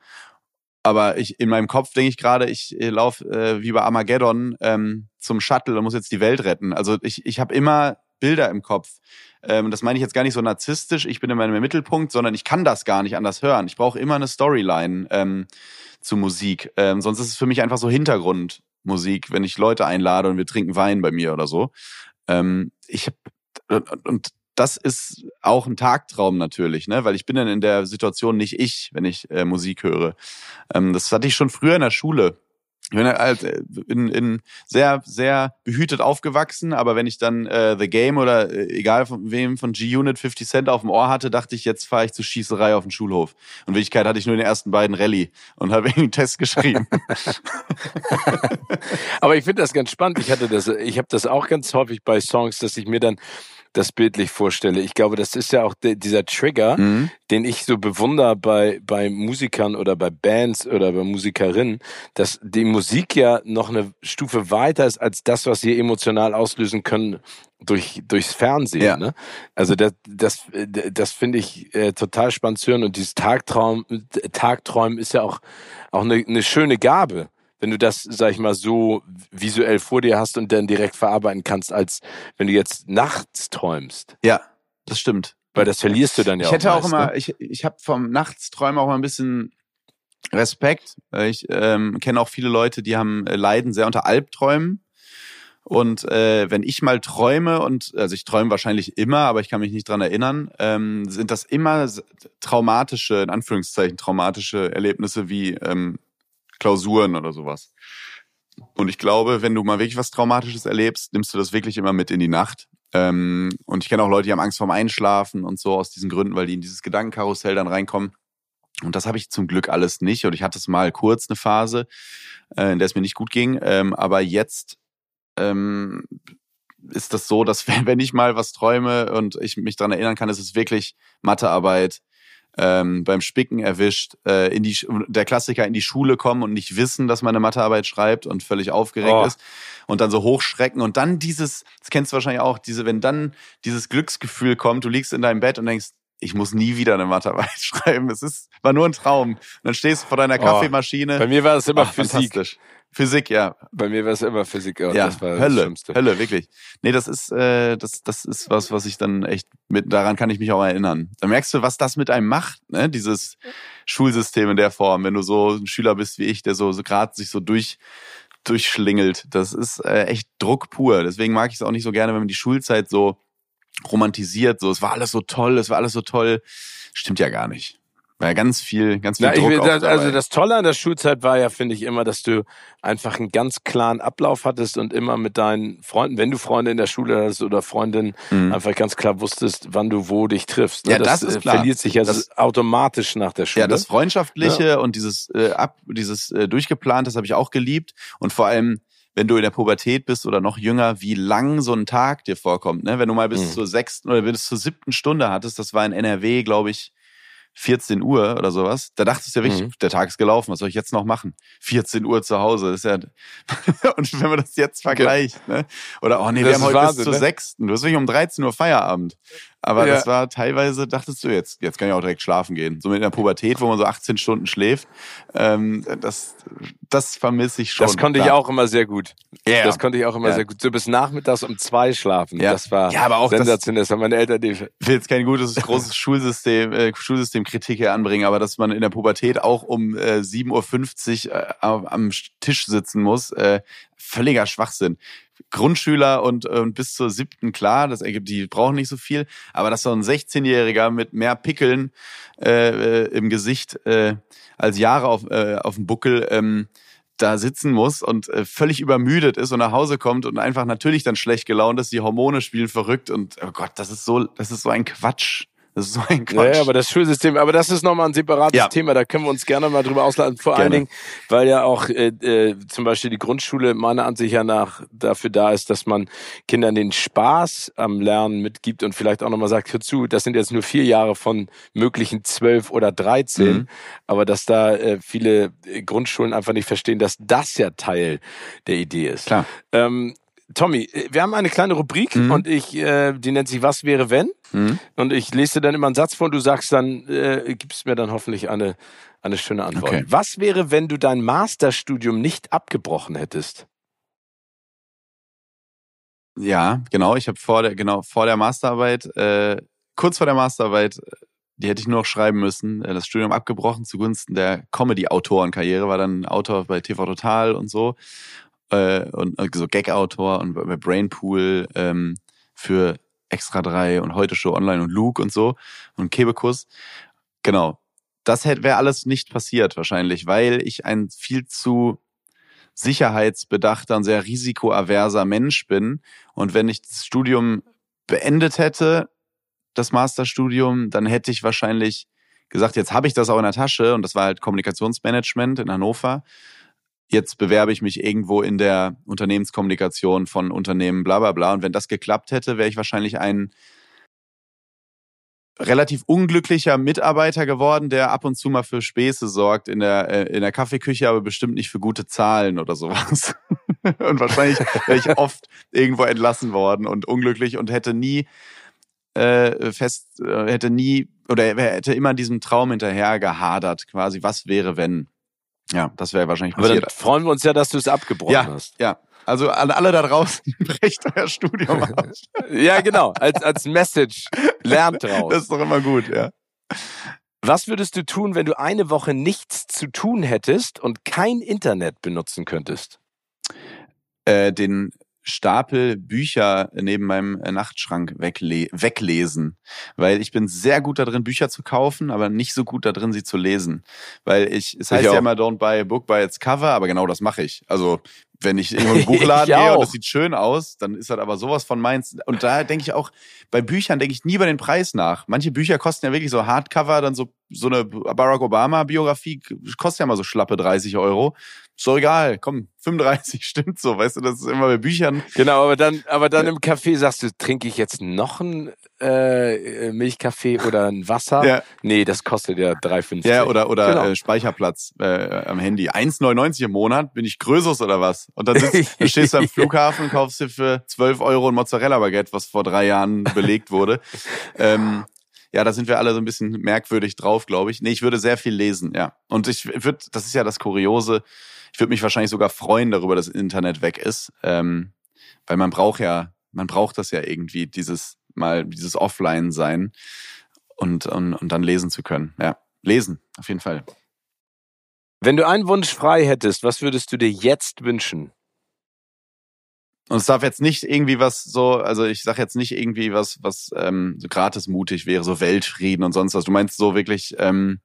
Aber ich in meinem Kopf denke ich gerade, ich äh, laufe äh, wie bei Armageddon ähm, zum Shuttle und muss jetzt die Welt retten. Also ich, ich habe immer Bilder im Kopf. Ähm, das meine ich jetzt gar nicht so narzisstisch, ich bin in meinem Mittelpunkt, sondern ich kann das gar nicht anders hören. Ich brauche immer eine Storyline ähm, zu Musik. Ähm, sonst ist es für mich einfach so Hintergrundmusik, wenn ich Leute einlade und wir trinken Wein bei mir oder so. Ähm, ich hab, und das ist auch ein Tagtraum natürlich, ne? weil ich bin dann in der Situation nicht ich, wenn ich äh, Musik höre. Ähm, das hatte ich schon früher in der Schule. Ich bin halt äh, in, in sehr, sehr behütet aufgewachsen, aber wenn ich dann äh, The Game oder äh, egal von wem von G-Unit 50 Cent auf dem Ohr hatte, dachte ich, jetzt fahre ich zur Schießerei auf den Schulhof. Und in Wirklichkeit hatte ich nur den ersten beiden Rallye und habe irgendwie einen Test geschrieben. Aber ich finde das ganz spannend. Ich hatte das, ich habe das auch ganz häufig bei Songs, dass ich mir dann das bildlich vorstelle. Ich glaube, das ist ja auch de, dieser Trigger, Mhm. den ich so bewundere bei, bei Musikern oder bei Bands oder bei Musikerinnen, dass die Musik ja noch eine Stufe weiter ist als das, was sie emotional auslösen können durch, durchs Fernsehen. Ja. Ne? Also das, das, das finde ich äh, total spannend zu hören. Und dieses Tagtraum, Tagträumen ist ja auch, auch eine, eine schöne Gabe wenn du das, sag ich mal, so visuell vor dir hast und dann direkt verarbeiten kannst, als wenn du jetzt nachts träumst. Ja, das stimmt. Weil das verlierst du dann ja ich auch. hätte auch meist, immer, Ne? ich, ich habe vom Nachtsträumen auch mal ein bisschen Respekt. Ich ähm, kenne auch viele Leute, die haben äh, leiden sehr unter Albträumen. Und äh, wenn ich mal träume und also ich träume wahrscheinlich immer, aber ich kann mich nicht dran erinnern, ähm, sind das immer traumatische, in Anführungszeichen traumatische Erlebnisse wie ähm, Klausuren oder sowas. Und ich glaube, wenn du mal wirklich was Traumatisches erlebst, nimmst du das wirklich immer mit in die Nacht. Ähm, und ich kenne auch Leute, die haben Angst vorm Einschlafen und so aus diesen Gründen, weil die in dieses Gedankenkarussell dann reinkommen. Und das habe ich zum Glück alles nicht. Und ich hatte es mal kurz eine Phase, äh, in der es mir nicht gut ging. Ähm, aber jetzt ähm, ist das so, dass wenn, wenn ich mal was träume und ich mich daran erinnern kann, ist es wirklich Mathearbeit, ähm, beim Spicken erwischt, äh, in die der Klassiker in die Schule kommen und nicht wissen, dass man eine Mathearbeit schreibt und völlig aufgeregt Oh. ist und dann so hochschrecken und dann dieses, das kennst du wahrscheinlich auch, diese, wenn dann dieses Glücksgefühl kommt, du liegst in deinem Bett und denkst, ich muss nie wieder eine Mathearbeit schreiben. Es ist, war nur ein Traum. Und dann stehst du vor deiner Oh. Kaffeemaschine. Bei mir war das immer Ach, Physik. Physik, ja. Bei mir war es immer Physik. Ja, das war Hölle, das Hölle, wirklich. Nee, das ist, äh, das, das ist was, was ich dann echt mit, daran kann ich mich auch erinnern. Da merkst du, was das mit einem macht, ne? Dieses Schulsystem in der Form, wenn du so ein Schüler bist wie ich, der so, so gerade sich so durch, durchschlingelt. Das ist äh, echt Druck pur. Deswegen mag ich es auch nicht so gerne, wenn man die Schulzeit so romantisiert. So, es war alles so toll, es war alles so toll. Stimmt ja gar nicht. War ja ganz viel, ganz viel Na, Druck ich, das, Also das Tolle an der Schulzeit war ja, finde ich, immer, dass du einfach einen ganz klaren Ablauf hattest und immer mit deinen Freunden, wenn du Freunde in der Schule hattest oder Freundinnen, Mhm. einfach ganz klar wusstest, wann du wo dich triffst. ne? Ja, das ist äh, klar. verliert sich ja Das- automatisch nach der Schule. Ja, das Freundschaftliche und dieses äh, ab, dieses äh, durchgeplant, das habe ich auch geliebt. Und vor allem, wenn du in der Pubertät bist oder noch jünger, wie lang so ein Tag dir vorkommt. Ne? Wenn du mal bis Mhm. zur sechsten oder bis zur siebten Stunde hattest, das war in NRW, glaube ich, 14 Uhr oder sowas. Da dachtest du ja wirklich, Mhm. der Tag ist gelaufen, was soll ich jetzt noch machen? 14 Uhr zu Hause, ist ja. und wenn man das jetzt vergleicht, ne? Oder oh nee, Das wir haben heute Wahnsinn, bis zur ne? sechsten. Du hast wirklich um 13 Uhr Feierabend. Aber Ja. das war teilweise, dachtest du jetzt, jetzt kann ich auch direkt schlafen gehen. So mit einer Pubertät, wo man so 18 Stunden schläft. Ähm, das, das vermisse ich schon. Das konnte ich auch immer sehr gut. Ja. Das konnte ich auch immer Ja. sehr gut. So bis nachmittags um zwei schlafen. Ja. Das war Ja, aber auch das- sensationell. Das haben meine Eltern die, Ich will jetzt kein gutes, großes Schulsystem, äh, Schulsystemkritik hier anbringen, aber dass man in der Pubertät auch um äh, 7.50 Uhr äh, am am Tisch sitzen muss, äh, völliger Schwachsinn. Grundschüler und, äh, bis zur siebten, klar, das ergibt, die brauchen nicht so viel, aber dass so ein 16-Jähriger mit mehr Pickeln äh, äh, im Gesicht äh, als Jahre auf, äh, auf dem Buckel ähm, da sitzen muss und äh, völlig übermüdet ist und nach Hause kommt und einfach natürlich dann schlecht gelaunt ist, die Hormone spielen verrückt und oh Gott, das ist so, das ist so ein Quatsch. Das ist so ein ja, Quatsch. ja, aber das Schulsystem, aber das ist nochmal ein separates Ja. Thema, da können wir uns gerne mal drüber ausladen. Vor allen Gerne. Dingen, weil ja auch äh, äh, zum Beispiel die Grundschule meiner Ansicht nach dafür da ist, dass man Kindern den Spaß am Lernen mitgibt und vielleicht auch nochmal sagt, hör zu, das sind jetzt nur vier Jahre von möglichen zwölf oder dreizehn, Mhm. aber dass da äh, viele Grundschulen einfach nicht verstehen, dass das ja Teil der Idee ist. Klar. Ähm, Tommy, äh, wir haben eine kleine Rubrik Mhm. und ich, äh, die nennt sich Was wäre wenn? Mhm. Und ich lese dir dann immer einen Satz vor und du sagst dann, äh, gibst mir dann hoffentlich eine, eine schöne Antwort. Okay. Was wäre, wenn du dein Masterstudium nicht abgebrochen hättest? Ja, genau. Ich habe vor der, genau, vor der Masterarbeit, äh, kurz vor der Masterarbeit, äh, die hätte ich nur noch schreiben müssen, äh, das Studium abgebrochen zugunsten der Comedy-Autorenkarriere, war dann Autor bei TV Total und so. Äh, und äh, so Gag-Autor und bei Brainpool ähm, für Extra 3 und Heute Show Online und Luke und so und Kebekus. Genau. Das wäre alles nicht passiert wahrscheinlich, weil ich ein viel zu sicherheitsbedachter und sehr risikoaverser Mensch bin. Und wenn ich das Studium beendet hätte, das Masterstudium, dann hätte ich wahrscheinlich gesagt, jetzt habe ich das auch in der Tasche und das war halt Kommunikationsmanagement in Hannover. Jetzt bewerbe ich mich irgendwo in der Unternehmenskommunikation von Unternehmen, bla bla bla. Und wenn das geklappt hätte, wäre ich wahrscheinlich ein relativ unglücklicher Mitarbeiter geworden, der ab und zu mal für Späße sorgt in der, äh, in der Kaffeeküche, aber bestimmt nicht für gute Zahlen oder sowas. und wahrscheinlich wäre ich oft irgendwo entlassen worden und unglücklich und hätte nie äh, fest, äh, hätte nie oder er hätte immer diesem Traum hinterher gehadert, quasi, was wäre, wenn. Ja, das wäre wahrscheinlich Aber dann passiert. freuen wir uns ja, dass du es abgebrochen Ja, hast. ja. Also an alle da draußen, brecht euer Studium ab. Ja, genau. Als, als Message. Lernt draus. Das ist doch immer gut, ja. Was würdest du tun, wenn du eine Woche nichts zu tun hättest und kein Internet benutzen könntest? Äh, den Stapel Bücher neben meinem äh, Nachtschrank wegle weglesen, weil ich bin sehr gut da drin, Bücher zu kaufen, aber nicht so gut da drin, sie zu lesen, weil ich, es heißt Ich ja immer don't buy a book by its cover, aber genau das mache ich. Also wenn ich in einen Buchladen gehe und das sieht schön aus, dann ist das aber sowas von meins. Und da denke ich auch, bei Büchern denke ich nie über den Preis nach. Manche Bücher kosten ja wirklich so Hardcover, dann so, so eine Barack Obama Biografie kostet ja mal so schlappe 30 Euro. Doch egal, komm, 35 stimmt so, weißt du, das ist immer bei Büchern. Genau, aber dann, aber dann im Café sagst du, trinke ich jetzt noch einen äh, Milchkaffee oder ein Wasser? Ja. Nee, das kostet ja 3,50. Ja, oder, oder Genau. äh, Speicherplatz äh, am Handy. 1,99 im Monat, bin ich Größus oder was? Und dann, sitzt, dann stehst du am Flughafen kaufst dir für 12 Euro ein Mozzarella-Baguette, was vor drei Jahren belegt wurde. ähm, ja, da sind wir alle so ein bisschen merkwürdig drauf, glaube ich. Nee, ich würde sehr viel lesen, ja. Und ich würde, das ist ja das Kuriose, Ich würde mich wahrscheinlich sogar freuen darüber, dass Internet weg ist, ähm, weil man braucht ja, man braucht das ja irgendwie, dieses mal dieses Offline sein und, und, und dann lesen zu können. Ja, lesen, auf jeden Fall. Wenn du einen Wunsch frei hättest, was würdest du dir jetzt wünschen? Und es darf jetzt nicht irgendwie was so, also ich sag jetzt nicht irgendwie was, was ähm, so gratis mutig wäre, so Weltfrieden und sonst was. Du meinst so wirklich, ähm,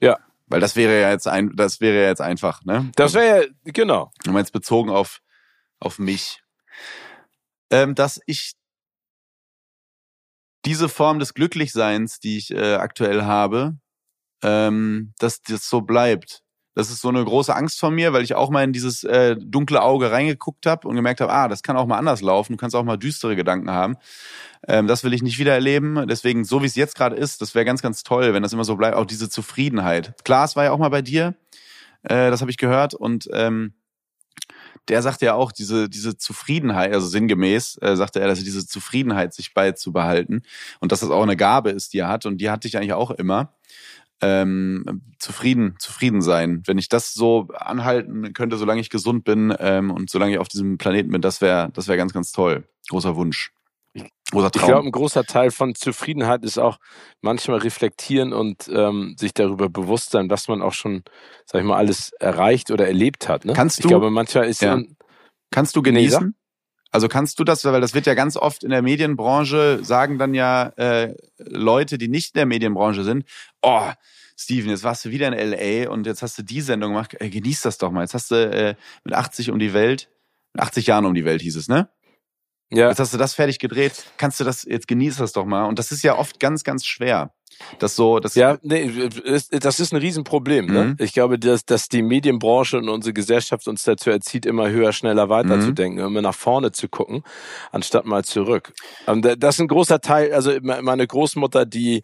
ja. Weil das wäre ja jetzt ein, das wäre ja jetzt einfach, ne? Das wäre ja, genau. Du meinst bezogen auf, auf mich. Ähm, dass ich diese Form des Glücklichseins, die ich äh, aktuell habe, ähm, dass das so bleibt. Das ist so eine große Angst von mir, weil ich auch mal in dieses äh, dunkle Auge reingeguckt habe und gemerkt habe, ah, das kann auch mal anders laufen, du kannst auch mal düstere Gedanken haben. Ähm, das will ich nicht wieder erleben. Deswegen, so wie es jetzt gerade ist, das wäre ganz, ganz toll, wenn das immer so bleibt, auch diese Zufriedenheit. Klar, es war ja auch mal bei dir, äh, das habe ich gehört und ähm, der sagte ja auch, diese, diese Zufriedenheit, also sinngemäß, äh, sagte er, dass er diese Zufriedenheit sich beizubehalten und dass das auch eine Gabe ist, die er hat und die hatte ich eigentlich auch immer ähm, zufrieden, zufrieden sein. Wenn ich das so anhalten könnte, solange ich gesund bin ähm, und solange ich auf diesem Planeten bin, das wäre das wäre ganz, ganz toll. Großer Wunsch. Großer Traum. Ich glaube, ein großer Teil von Zufriedenheit ist auch manchmal reflektieren und ähm, sich darüber bewusst sein, was man auch schon, sag ich mal, alles erreicht oder erlebt hat. Ne? Kannst du? Ich glaube, manchmal ist ja. Kannst du genießen? Also kannst du das, weil das wird ja ganz oft in der Medienbranche, sagen dann ja äh, Leute, die nicht in der Medienbranche sind, oh, Steven, jetzt warst du wieder in LA und jetzt hast du die Sendung gemacht, äh, genieß das doch mal. Jetzt hast du äh, mit 80 um die Welt, mit 80 Jahren um die Welt hieß es, ne? Ja. Jetzt hast du das fertig gedreht, kannst du das, jetzt genieß das doch mal. Und das ist ja oft ganz, ganz schwer. Das so, das ja, nee, das ist ein Riesenproblem. Ne? Mhm. Ich glaube, dass, dass die Medienbranche und unsere Gesellschaft uns dazu erzieht, immer höher, schneller weiterzudenken, mhm. immer nach vorne zu gucken, anstatt mal zurück. Und das ist ein großer Teil. Also meine Großmutter, die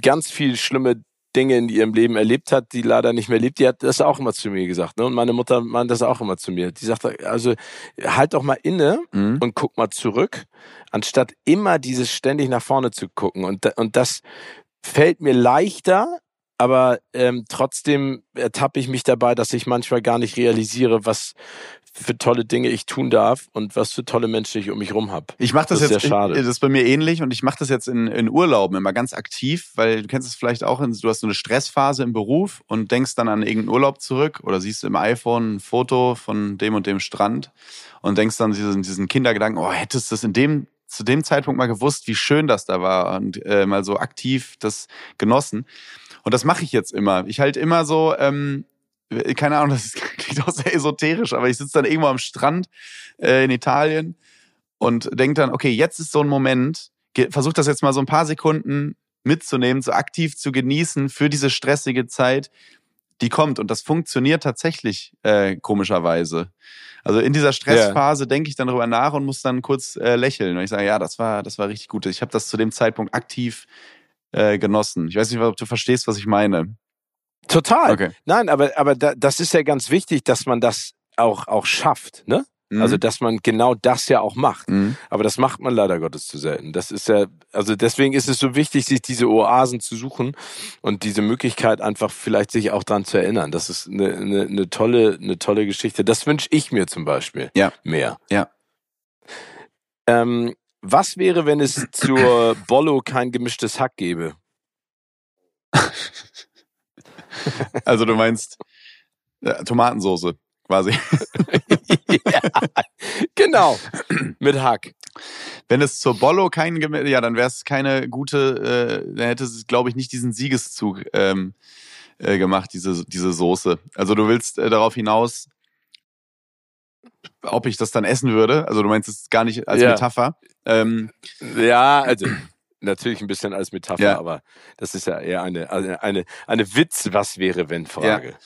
ganz viel schlimme Dinge in ihrem Leben erlebt hat, die leider nicht mehr lebt, die hat das auch immer zu mir gesagt. Ne? Und meine Mutter meint das auch immer zu mir. Die sagt, also halt doch mal inne mhm. und guck mal zurück, anstatt immer dieses ständig nach vorne zu gucken. Und, und das fällt mir leichter, aber ähm, trotzdem ertappe ich mich dabei, dass ich manchmal gar nicht realisiere, was für tolle Dinge ich tun darf und was für tolle Menschen ich um mich rum habe. Ich mache das, das jetzt, schade. das ist bei mir ähnlich und ich mache das jetzt in, in Urlauben immer ganz aktiv, weil du kennst es vielleicht auch, du hast so eine Stressphase im Beruf und denkst dann an irgendeinen Urlaub zurück oder siehst im iPhone ein Foto von dem und dem Strand und denkst dann diesen, diesen Kindergedanken, oh, hättest du das in dem zu dem Zeitpunkt mal gewusst, wie schön das da war und äh, mal so aktiv das genossen. Und das mache ich jetzt immer. Ich halt immer so, ähm, keine Ahnung, das klingt auch sehr esoterisch, aber ich sitze dann irgendwo am Strand äh, in Italien und denke dann, okay, jetzt ist so ein Moment, versuch das jetzt mal so ein paar Sekunden mitzunehmen, so aktiv zu genießen für diese stressige Zeit, die kommt. Und das funktioniert tatsächlich äh, komischerweise. Also in dieser Stressphase ja. denke ich dann darüber nach und muss dann kurz äh, lächeln. Und ich sage, ja, das war, das war richtig gut. Ich habe das zu dem Zeitpunkt aktiv äh, genossen. Ich weiß nicht, ob du verstehst, was ich meine. Total. Okay. Nein, aber, aber da, das ist ja ganz wichtig, dass man das auch, auch schafft, ne? Mhm. Also, dass man genau das ja auch macht. Mhm. Aber das macht man leider Gottes zu selten. Das ist ja, also deswegen ist es so wichtig, sich diese Oasen zu suchen und diese Möglichkeit einfach vielleicht sich auch dran zu erinnern. Das ist eine, eine, eine tolle, eine tolle Geschichte. Das wünsche ich mir zum Beispiel. Ja. Mehr. Ja. Ähm, was wäre, wenn es zur Bollo kein gemischtes Hack gäbe? also du meinst äh, Tomatensoße quasi. ja, genau, mit Hack. Wenn es zur Bollo kein, ja, dann wäre es keine gute, äh, dann hätte es, glaube ich, nicht diesen Siegeszug ähm, äh, gemacht, diese, diese Soße. Also du willst äh, darauf hinaus, ob ich das dann essen würde. Also du meinst es gar nicht als ja. Metapher. Ähm, ja, also natürlich ein bisschen als Metapher, ja. aber das ist ja eher eine, eine, eine, eine Witz, was wäre, wenn Frage. Ja.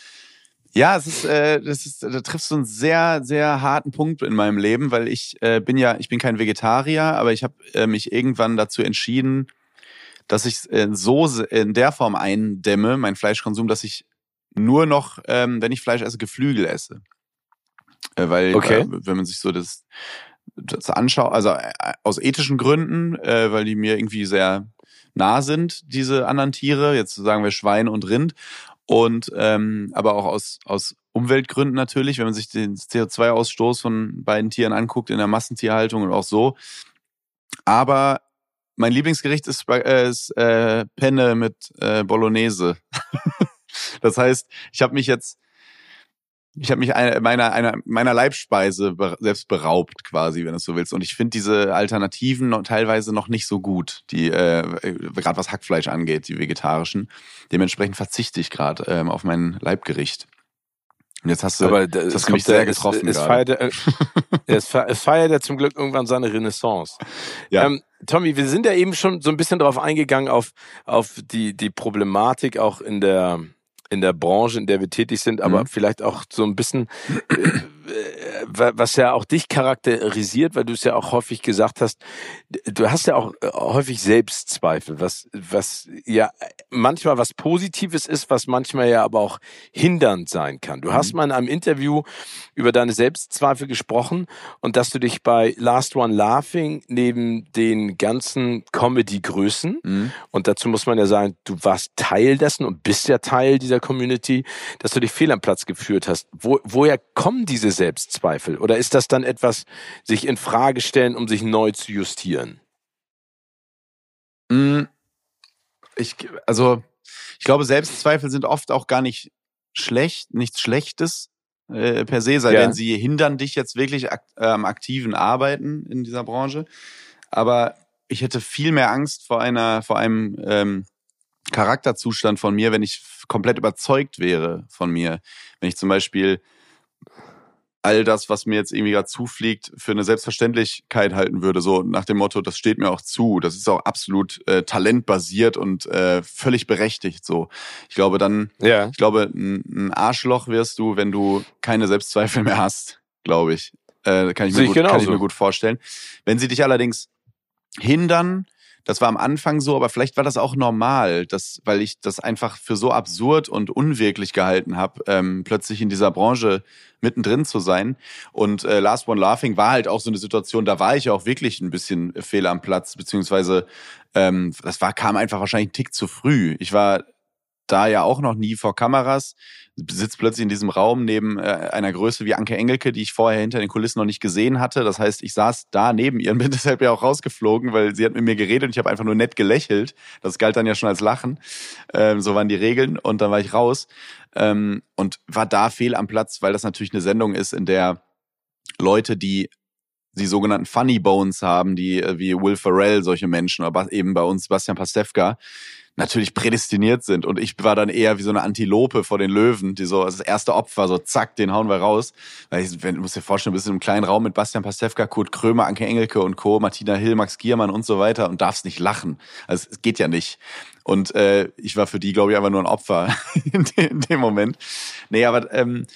Ja, es ist, äh, das ist, da triffst du einen sehr, sehr harten Punkt in meinem Leben, weil ich äh, bin ja, ich bin kein Vegetarier, aber ich habe äh, mich irgendwann dazu entschieden, dass ich äh, so in der Form eindämme, mein Fleischkonsum, dass ich nur noch, ähm, wenn ich Fleisch esse, Geflügel esse. Äh, weil, okay. äh, wenn man sich so das, das anschaut, also äh, aus ethischen Gründen, äh, weil die mir irgendwie sehr nah sind, diese anderen Tiere, jetzt sagen wir Schwein und Rind und ähm, aber auch aus, aus Umweltgründen natürlich, wenn man sich den CO2-Ausstoß von beiden Tieren anguckt in der Massentierhaltung und auch so. Aber mein Lieblingsgericht ist, äh, ist äh, Penne mit äh, Bolognese. das heißt, ich habe mich jetzt ich habe mich einer, meiner, einer, meiner Leibspeise selbst beraubt, quasi, wenn du so willst. Und ich finde diese Alternativen noch, teilweise noch nicht so gut, die äh, gerade was Hackfleisch angeht, die vegetarischen. Dementsprechend verzichte ich gerade ähm, auf mein Leibgericht. Und jetzt hast du, Aber das hast mich sehr getroffen. Es, es, feiert, äh, es, feiert ja zum Glück irgendwann seine Renaissance. Ja. Ähm, Tommy, wir sind ja eben schon so ein bisschen darauf eingegangen, auf, auf die, die Problematik auch in der, in der Branche, in der wir tätig sind, aber mhm. vielleicht auch so ein bisschen äh, was ja auch dich charakterisiert, weil du es ja auch häufig gesagt hast, du hast ja auch äh, häufig Selbstzweifel, was, was ja manchmal was Positives ist, was manchmal ja aber auch hindernd sein kann. Du mhm. hast mal in einem Interview über deine Selbstzweifel gesprochen und dass du dich bei Last One Laughing neben den ganzen Comedy-Größen mhm. und dazu muss man ja sagen, du warst Teil dessen und bist ja Teil dieser Community, dass du dich fehl am Platz geführt hast. Wo, woher kommen diese Selbstzweifel? Oder ist das dann etwas, sich in Frage stellen, um sich neu zu justieren? Mm, ich, also, ich glaube, Selbstzweifel sind oft auch gar nicht schlecht, nichts Schlechtes äh, per se, sei ja. denn sie hindern dich jetzt wirklich ak am aktiven Arbeiten in dieser Branche. Aber ich hätte viel mehr Angst vor einer, vor einem ähm, Charakterzustand von mir, wenn ich komplett überzeugt wäre von mir. Wenn ich zum Beispiel all das, was mir jetzt irgendwie gerade zufliegt, für eine Selbstverständlichkeit halten würde. So nach dem Motto, das steht mir auch zu. Das ist auch absolut äh, talentbasiert und äh, völlig berechtigt. So, ich glaube dann, ja. ich glaube, ein, Arschloch wirst du, wenn du keine Selbstzweifel mehr hast. Glaube ich. Äh, kann ich, mir gut, kann ich mir gut vorstellen. Wenn sie dich allerdings hindern, das war am Anfang so, aber vielleicht war das auch normal, dass, weil ich das einfach für so absurd und unwirklich gehalten habe, ähm, plötzlich in dieser Branche mittendrin zu sein. Und äh, Last One Laughing war halt auch so eine Situation, da war ich auch wirklich ein bisschen fehl am Platz, beziehungsweise ähm, das war, kam einfach wahrscheinlich ein Tick zu früh. Ich war da ja auch noch nie vor Kameras, sitzt plötzlich in diesem Raum neben äh, einer Größe wie Anke Engelke, die ich vorher hinter den Kulissen noch nicht gesehen hatte. Das heißt, ich saß da neben ihr und bin deshalb ja auch rausgeflogen, weil sie hat mit mir geredet und ich habe einfach nur nett gelächelt. Das galt dann ja schon als Lachen. Ähm, so waren die Regeln und dann war ich raus ähm, und war da fehl am Platz, weil das natürlich eine Sendung ist, in der Leute, die die sogenannten Funny Bones haben, die äh, wie Will Ferrell, solche Menschen, aber eben bei uns Bastian Pastewka, natürlich prädestiniert sind. Und ich war dann eher wie so eine Antilope vor den Löwen, die so das erste Opfer, so zack, den hauen wir raus. Weil ich, wenn, du dir vorstellen, du bist in einem kleinen Raum mit Bastian Pastewka, Kurt Krömer, Anke Engelke und Co., Martina Hill, Max Giermann und so weiter und darfst nicht lachen. Also es geht ja nicht. Und äh, ich war für die, glaube ich, einfach nur ein Opfer in, de in dem Moment. Nee, aber ähm,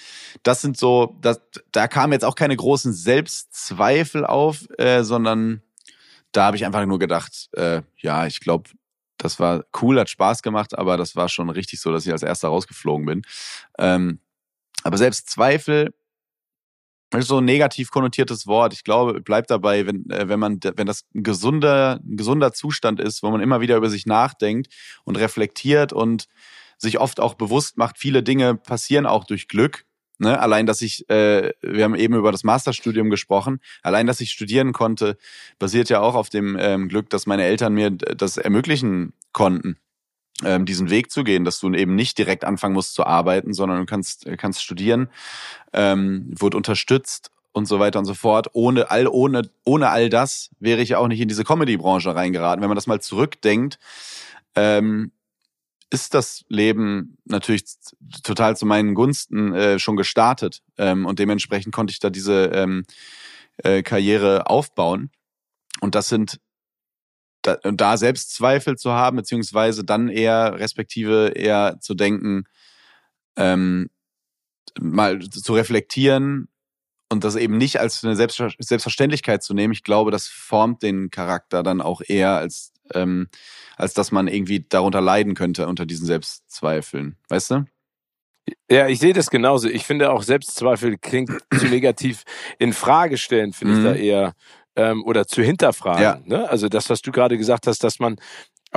das sind so, das, da kamen jetzt auch keine großen Selbstzweifel auf, äh, sondern da habe ich einfach nur gedacht, äh, ja, ich glaube, das war cool, hat Spaß gemacht, aber das war schon richtig so, dass ich als erster rausgeflogen bin. Ähm, aber selbst Zweifel ist so ein negativ konnotiertes Wort. Ich glaube, bleibt dabei, wenn, äh, wenn man, wenn das ein gesunder, ein gesunder Zustand ist, wo man immer wieder über sich nachdenkt und reflektiert und sich oft auch bewusst macht, viele Dinge passieren auch durch Glück. Ne, allein, dass ich, äh, wir haben eben über das Masterstudium gesprochen, allein, dass ich studieren konnte, basiert ja auch auf dem ähm, Glück, dass meine Eltern mir das ermöglichen konnten, ähm, diesen Weg zu gehen, dass du eben nicht direkt anfangen musst zu arbeiten, sondern du kannst, kannst studieren, ähm, wurde unterstützt und so weiter und so fort. Ohne all, ohne, ohne all das wäre ich auch nicht in diese Comedy-Branche reingeraten. Wenn man das mal zurückdenkt, ähm, ist das Leben natürlich total zu meinen Gunsten äh, schon gestartet. Ähm, und dementsprechend konnte ich da diese ähm, äh, Karriere aufbauen. Und das sind da, da Selbstzweifel zu haben, beziehungsweise dann eher respektive eher zu denken, ähm, mal zu reflektieren und das eben nicht als eine Selbstverständlichkeit zu nehmen. Ich glaube, das formt den Charakter dann auch eher als ähm, als dass man irgendwie darunter leiden könnte unter diesen Selbstzweifeln. Weißt du? Ja, ich sehe das genauso. Ich finde auch Selbstzweifel klingt zu negativ. In Frage stellen finde ich da mhm. eher ähm, oder zu hinterfragen. Ja. Ne? Also das, was du gerade gesagt hast, dass man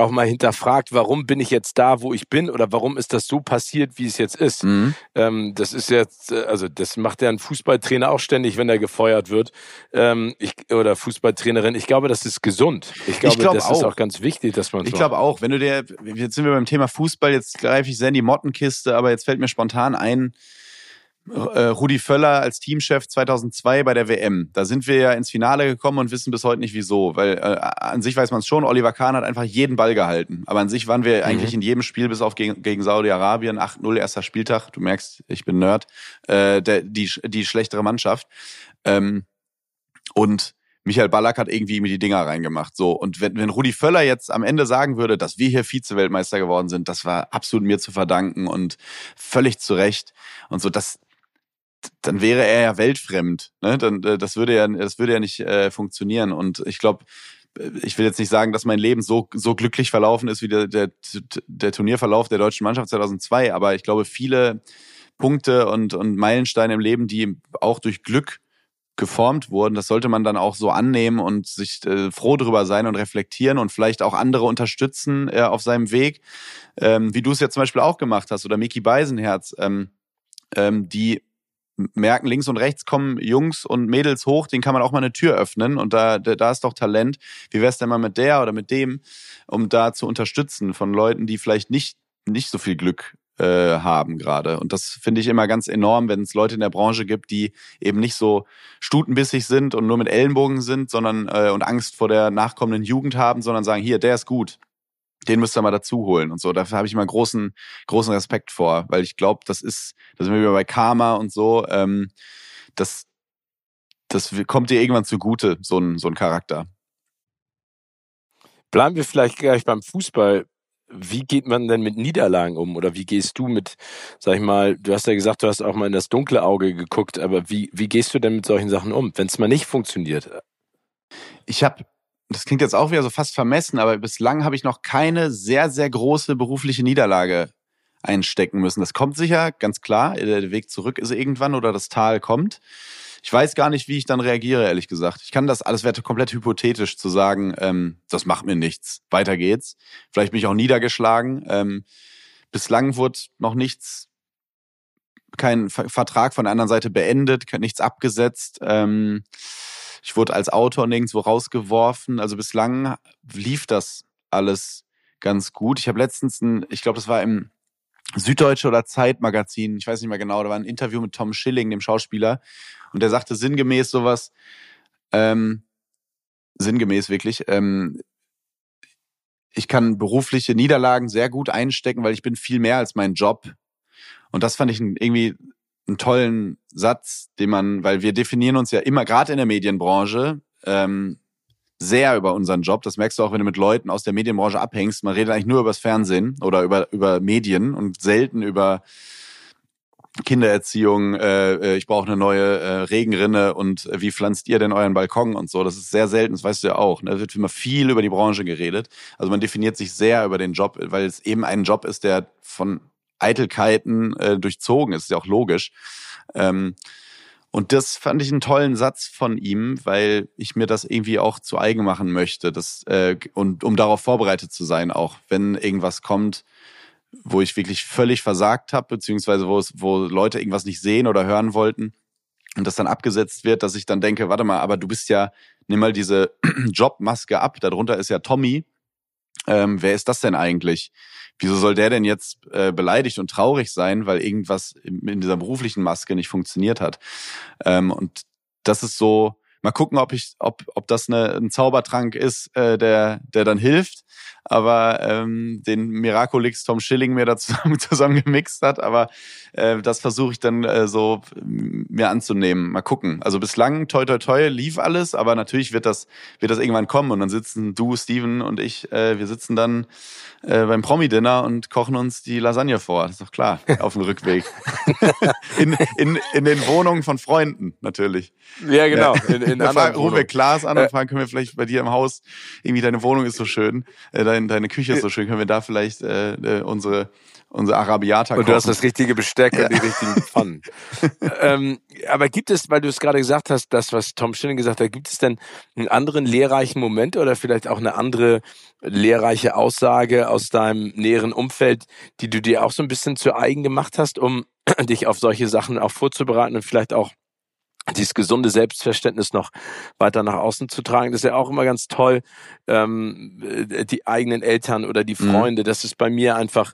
auch mal hinterfragt, warum bin ich jetzt da, wo ich bin oder warum ist das so passiert, wie es jetzt ist. Mhm. Ähm, das ist jetzt, äh, also das macht ja ein Fußballtrainer auch ständig, wenn er gefeuert wird ähm, ich, oder Fußballtrainerin. Ich glaube, das ist gesund. Ich glaube, ich glaub das auch. ist auch ganz wichtig, dass man Ich glaube auch, wenn du der, jetzt sind wir beim Thema Fußball, jetzt greife ich sehr in die Mottenkiste, aber jetzt fällt mir spontan ein, Rudi Völler als Teamchef 2002 bei der WM. Da sind wir ja ins Finale gekommen und wissen bis heute nicht wieso, weil äh, an sich weiß man es schon, Oliver Kahn hat einfach jeden Ball gehalten. Aber an sich waren wir mhm. eigentlich in jedem Spiel, bis auf gegen, gegen Saudi-Arabien, 8-0, erster Spieltag, du merkst, ich bin Nerd, äh, der, die, die schlechtere Mannschaft. Ähm, und Michael Ballack hat irgendwie mir die Dinger reingemacht. So. Und wenn, wenn Rudi Völler jetzt am Ende sagen würde, dass wir hier Vize-Weltmeister geworden sind, das war absolut mir zu verdanken und völlig zu Recht. Und so, das, dann wäre er ja weltfremd. Ne? Dann, äh, das würde ja, das würde ja nicht äh, funktionieren. Und ich glaube, äh, ich will jetzt nicht sagen, dass mein Leben so, so glücklich verlaufen ist wie der, der, der Turnierverlauf der deutschen Mannschaft 2002, aber ich glaube, viele Punkte und, und Meilensteine im Leben, die auch durch Glück geformt wurden, das sollte man dann auch so annehmen und sich äh, froh drüber sein und reflektieren und vielleicht auch andere unterstützen äh, auf seinem Weg, ähm, wie du es ja zum Beispiel auch gemacht hast oder Miki Beisenherz, ähm, ähm, die merken, links und rechts kommen Jungs und Mädels hoch, den kann man auch mal eine Tür öffnen und da, da ist doch Talent. Wie wär's denn mal mit der oder mit dem, um da zu unterstützen von Leuten, die vielleicht nicht, nicht so viel Glück äh, haben gerade. Und das finde ich immer ganz enorm, wenn es Leute in der Branche gibt, die eben nicht so stutenbissig sind und nur mit Ellenbogen sind, sondern äh, und Angst vor der nachkommenden Jugend haben, sondern sagen, hier, der ist gut den müsst ihr mal dazu holen und so. Dafür habe ich immer großen, großen Respekt vor, weil ich glaube, das ist, da sind wir wieder bei Karma und so, ähm, das, das kommt dir irgendwann zugute, so ein, so ein Charakter. Bleiben wir vielleicht gleich beim Fußball. Wie geht man denn mit Niederlagen um? Oder wie gehst du mit, sag ich mal, du hast ja gesagt, du hast auch mal in das dunkle Auge geguckt, aber wie, wie gehst du denn mit solchen Sachen um, wenn es mal nicht funktioniert? Ich habe das klingt jetzt auch wieder so fast vermessen, aber bislang habe ich noch keine sehr, sehr große berufliche Niederlage einstecken müssen. Das kommt sicher, ganz klar. Der Weg zurück ist irgendwann oder das Tal kommt. Ich weiß gar nicht, wie ich dann reagiere, ehrlich gesagt. Ich kann das, alles wäre komplett hypothetisch zu sagen, ähm, das macht mir nichts. Weiter geht's. Vielleicht bin ich auch niedergeschlagen. Ähm, bislang wurde noch nichts, kein Vertrag von der anderen Seite beendet, nichts abgesetzt. Ähm, ich wurde als Autor nirgendwo rausgeworfen. Also bislang lief das alles ganz gut. Ich habe letztens ein, ich glaube, das war im Süddeutsche oder Zeitmagazin, ich weiß nicht mehr genau, da war ein Interview mit Tom Schilling, dem Schauspieler, und der sagte sinngemäß sowas, ähm, sinngemäß wirklich, ähm, ich kann berufliche Niederlagen sehr gut einstecken, weil ich bin viel mehr als mein Job. Und das fand ich irgendwie einen tollen Satz, den man, weil wir definieren uns ja immer, gerade in der Medienbranche, ähm, sehr über unseren Job. Das merkst du auch, wenn du mit Leuten aus der Medienbranche abhängst. Man redet eigentlich nur über das Fernsehen oder über, über Medien und selten über Kindererziehung, äh, äh ich brauche eine neue äh, Regenrinne und äh, wie pflanzt ihr denn euren Balkon und so. Das ist sehr selten, das weißt du ja auch. Ne? Da wird immer viel über die Branche geredet. Also man definiert sich sehr über den Job, weil es eben ein Job ist, der von Eitelkeiten äh, durchzogen ist, ja auch logisch. Ähm, und das fand ich einen tollen Satz von ihm, weil ich mir das irgendwie auch zu eigen machen möchte. Das, äh, und um darauf vorbereitet zu sein, auch wenn irgendwas kommt, wo ich wirklich völlig versagt habe, beziehungsweise wo, es, wo Leute irgendwas nicht sehen oder hören wollten und das dann abgesetzt wird, dass ich dann denke, warte mal, aber du bist ja, nimm mal diese Jobmaske ab, darunter ist ja Tommy. Ähm, wer ist das denn eigentlich? wieso soll der denn jetzt äh, beleidigt und traurig sein, weil irgendwas in dieser beruflichen Maske nicht funktioniert hat? Ähm, und das ist so, mal gucken, ob ich, ob, ob das eine, ein Zaubertrank ist, äh, der, der dann hilft aber ähm, den Miraculix Tom Schilling mir da zusammen, zusammen gemixt hat. Aber äh, das versuche ich dann äh, so mir anzunehmen. Mal gucken. Also bislang toi toi toi lief alles, aber natürlich wird das wird das irgendwann kommen und dann sitzen du, Steven und ich, äh, wir sitzen dann äh, beim Promi-Dinner und kochen uns die Lasagne vor. Das ist doch klar, auf dem Rückweg. in, in, in den Wohnungen von Freunden, natürlich. Ja, genau. In, in da rufen wir Klaas an und fragen, können wir vielleicht bei dir im Haus, irgendwie deine Wohnung ist so schön, äh, dein, deine Küche ist so schön, können wir da vielleicht äh, äh, unsere unsere Arabiata Und du hast das richtige Besteck ja. und die richtigen Pfannen. ähm, aber gibt es, weil du es gerade gesagt hast, das, was Tom Schilling gesagt hat, gibt es denn einen anderen lehrreichen Moment oder vielleicht auch eine andere lehrreiche Aussage aus deinem näheren Umfeld, die du dir auch so ein bisschen zu eigen gemacht hast, um dich auf solche Sachen auch vorzubereiten und vielleicht auch dieses gesunde Selbstverständnis noch weiter nach außen zu tragen. Das ist ja auch immer ganz toll, ähm, äh, die eigenen Eltern oder die mhm. Freunde. Mhm. Das ist bei mir einfach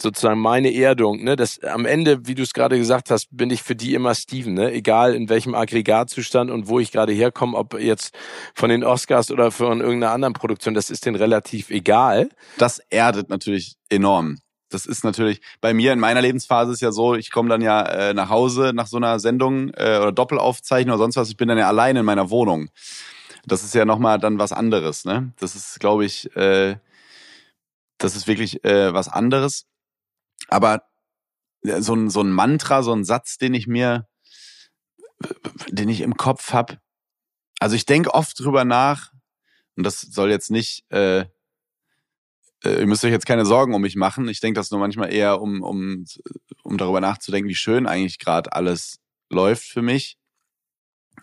sozusagen meine Erdung. Ne? Das, am Ende, wie du es gerade gesagt hast, bin ich für die immer Steven. Ne? Egal in welchem Aggregatzustand und wo ich gerade herkomme, ob jetzt von den Oscars oder von irgendeiner anderen Produktion, das ist denen relativ egal. Das erdet natürlich enorm das ist natürlich bei mir in meiner Lebensphase ist ja so, ich komme dann ja äh, nach Hause nach so einer Sendung äh, oder Doppelaufzeichnung oder sonst was, ich bin dann ja alleine in meiner Wohnung. Das ist ja nochmal dann was anderes, ne? Das ist, glaube ich, äh, das ist wirklich äh, was anderes. Aber so ein, so ein Mantra, so ein Satz, den ich mir, den ich im Kopf hab. Also ich denke oft drüber nach, und das soll jetzt nicht äh, äh, ihr müsst euch jetzt keine Sorgen um mich machen. Ich denke das nur manchmal eher, um, um, um darüber nachzudenken, wie schön eigentlich gerade alles läuft für mich.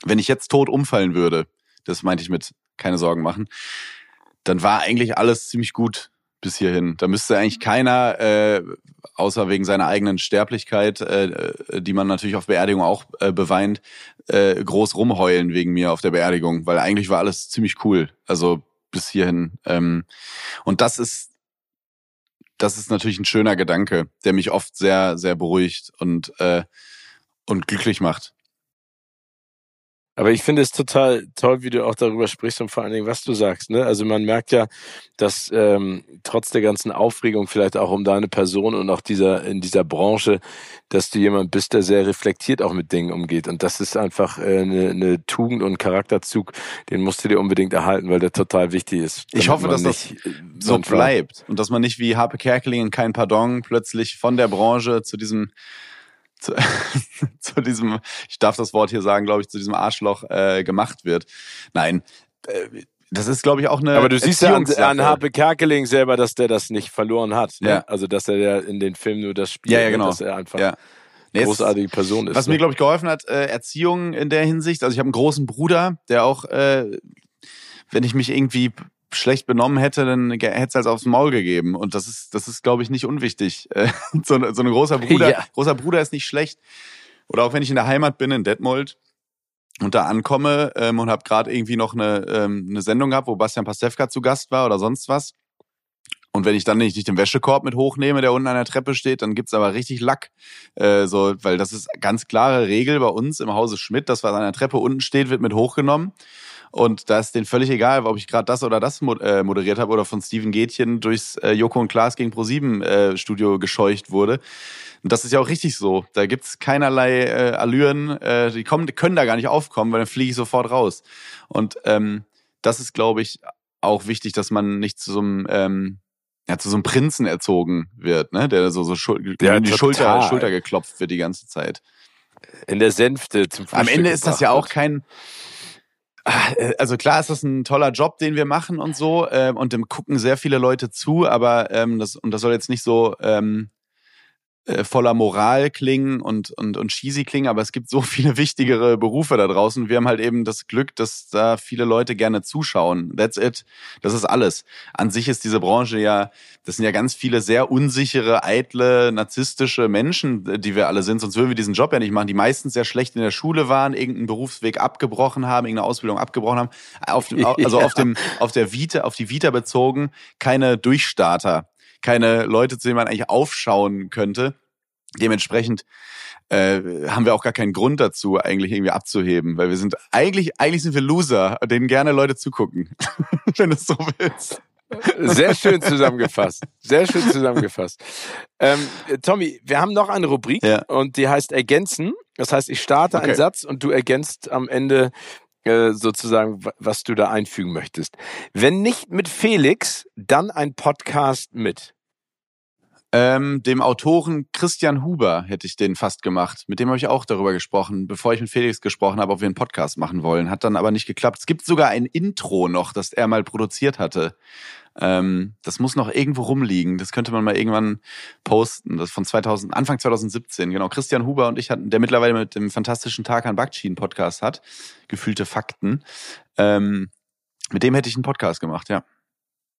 Wenn ich jetzt tot umfallen würde, das meinte ich mit keine Sorgen machen, dann war eigentlich alles ziemlich gut bis hierhin. Da müsste eigentlich keiner, äh, außer wegen seiner eigenen Sterblichkeit, äh, äh die man natürlich auf Beerdigung auch äh, beweint, äh, groß rumheulen wegen mir auf der Beerdigung, weil eigentlich war alles ziemlich cool. Also bis hierhin. Ähm, und das ist, das ist natürlich ein schöner Gedanke, der mich oft sehr, sehr beruhigt und, äh, und glücklich macht. Aber ich finde es total toll, wie du auch darüber sprichst und vor allen Dingen, was du sagst. Ne? Also man merkt ja, dass ähm, trotz der ganzen Aufregung vielleicht auch um deine Person und auch dieser in dieser Branche, dass du jemand bist, der sehr reflektiert auch mit Dingen umgeht. Und das ist einfach äh, eine, eine Tugend und Charakterzug, den musst du dir unbedingt erhalten, weil der total wichtig ist. Ich hoffe, dass das so bleibt und dass man nicht wie Harpe Kerkeling in kein Pardon plötzlich von der Branche zu diesem zu, zu diesem, ich darf das Wort hier sagen, glaube ich, zu diesem Arschloch äh, gemacht wird. Nein, äh, das ist, glaube ich, auch eine. Aber du siehst ja an, an Harpe Kerkeling selber, dass der das nicht verloren hat. Ne? Ja. Also, dass er ja in den Filmen nur das spielt, ja, ja, genau. dass er einfach ja. großartige Person ist. Was ne? mir, glaube ich, geholfen hat, äh, Erziehung in der Hinsicht. Also, ich habe einen großen Bruder, der auch, äh, wenn ich mich irgendwie schlecht benommen hätte, dann hätte es halt aufs Maul gegeben. Und das ist, das ist, glaube ich, nicht unwichtig. Äh, so, so ein großer Bruder, ja. großer Bruder ist nicht schlecht. Oder auch wenn ich in der Heimat bin, in Detmold, und da ankomme ähm, und habe gerade irgendwie noch eine, ähm, eine Sendung gehabt, wo Bastian Pastewka zu Gast war oder sonst was. Und wenn ich dann nicht, nicht den Wäschekorb mit hochnehme, der unten an der Treppe steht, dann gibt's aber richtig Lack. Äh, so, weil das ist ganz klare Regel bei uns im Hause Schmidt, das, was an der Treppe unten steht, wird mit hochgenommen. Und da ist denen völlig egal, ob ich gerade das oder das äh, moderiert habe oder von Steven Gätchen durchs äh, Joko und Klaas gegen Pro7 äh, Studio gescheucht wurde. Und das ist ja auch richtig so. Da gibt's keinerlei äh, Allüren, äh, die kommen, können da gar nicht aufkommen, weil dann fliege ich sofort raus. Und ähm, das ist, glaube ich, auch wichtig, dass man nicht zu so einem ähm, ja, zu so einem Prinzen erzogen wird, ne? Der so, so Schul ja, in die Schulter, Schulter geklopft wird die ganze Zeit. In der Sänfte zum Frühstück Am Ende ist das ja auch kein, also klar ist das ein toller Job, den wir machen und so, ähm, und dem gucken sehr viele Leute zu, aber ähm, das, und das soll jetzt nicht so ähm, äh, voller Moral klingen und, und, und cheesy klingen, aber es gibt so viele wichtigere Berufe da draußen. Wir haben halt eben das Glück, dass da viele Leute gerne zuschauen. That's it. Das ist alles. An sich ist diese Branche ja, das sind ja ganz viele sehr unsichere, eitle, narzisstische Menschen, die wir alle sind, sonst würden wir diesen Job ja nicht machen, die meistens sehr schlecht in der Schule waren, irgendeinen Berufsweg abgebrochen haben, irgendeine Ausbildung abgebrochen haben, auf dem, also ja. auf dem, auf der Vita, auf die Vita bezogen, keine Durchstarter keine Leute, zu denen man eigentlich aufschauen könnte. Dementsprechend äh, haben wir auch gar keinen Grund dazu, eigentlich irgendwie abzuheben, weil wir sind eigentlich, eigentlich sind wir Loser, denen gerne Leute zugucken, wenn du es so willst. Sehr schön zusammengefasst. Sehr schön zusammengefasst. Ähm, Tommy, wir haben noch eine Rubrik ja. und die heißt Ergänzen. Das heißt, ich starte okay. einen Satz und du ergänzt am Ende äh, sozusagen, was du da einfügen möchtest. Wenn nicht mit Felix, dann ein Podcast mit. Ähm, dem Autoren Christian Huber hätte ich den fast gemacht. Mit dem habe ich auch darüber gesprochen, bevor ich mit Felix gesprochen habe, ob wir einen Podcast machen wollen. Hat dann aber nicht geklappt. Es gibt sogar ein Intro noch, das er mal produziert hatte. Ähm, das muss noch irgendwo rumliegen. Das könnte man mal irgendwann posten. Das ist von 2000, Anfang 2017. Genau. Christian Huber und ich hatten, der mittlerweile mit dem fantastischen Tarkan Bakci einen Podcast hat. Gefühlte Fakten. Ähm, mit dem hätte ich einen Podcast gemacht, ja.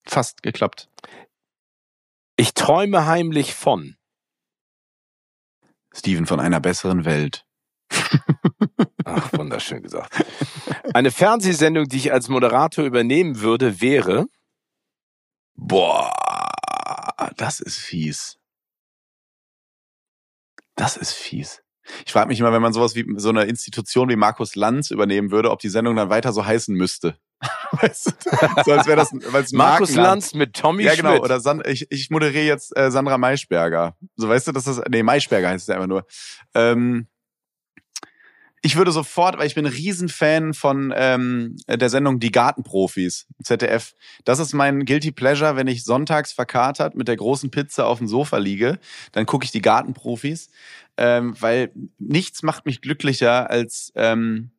Fast geklappt. Ich träume heimlich von. Steven von einer besseren Welt. Ach, wunderschön gesagt. Eine Fernsehsendung, die ich als Moderator übernehmen würde, wäre. Boah, das ist fies. Das ist fies. Ich frage mich immer, wenn man sowas wie so eine Institution wie Markus Lanz übernehmen würde, ob die Sendung dann weiter so heißen müsste. weißt du? So als wäre das als Markus Lanz mit Tommy Ja, genau. Schmidt. Oder San ich, ich moderiere jetzt äh, Sandra Maischberger. So weißt du, dass das nee Maischberger heißt es ja einfach nur. Ähm, ich würde sofort, weil ich bin ein Riesenfan von ähm, der Sendung Die Gartenprofis, ZDF. Das ist mein Guilty Pleasure, wenn ich sonntags verkatert mit der großen Pizza auf dem Sofa liege, dann gucke ich Die Gartenprofis, ähm, weil nichts macht mich glücklicher als ähm,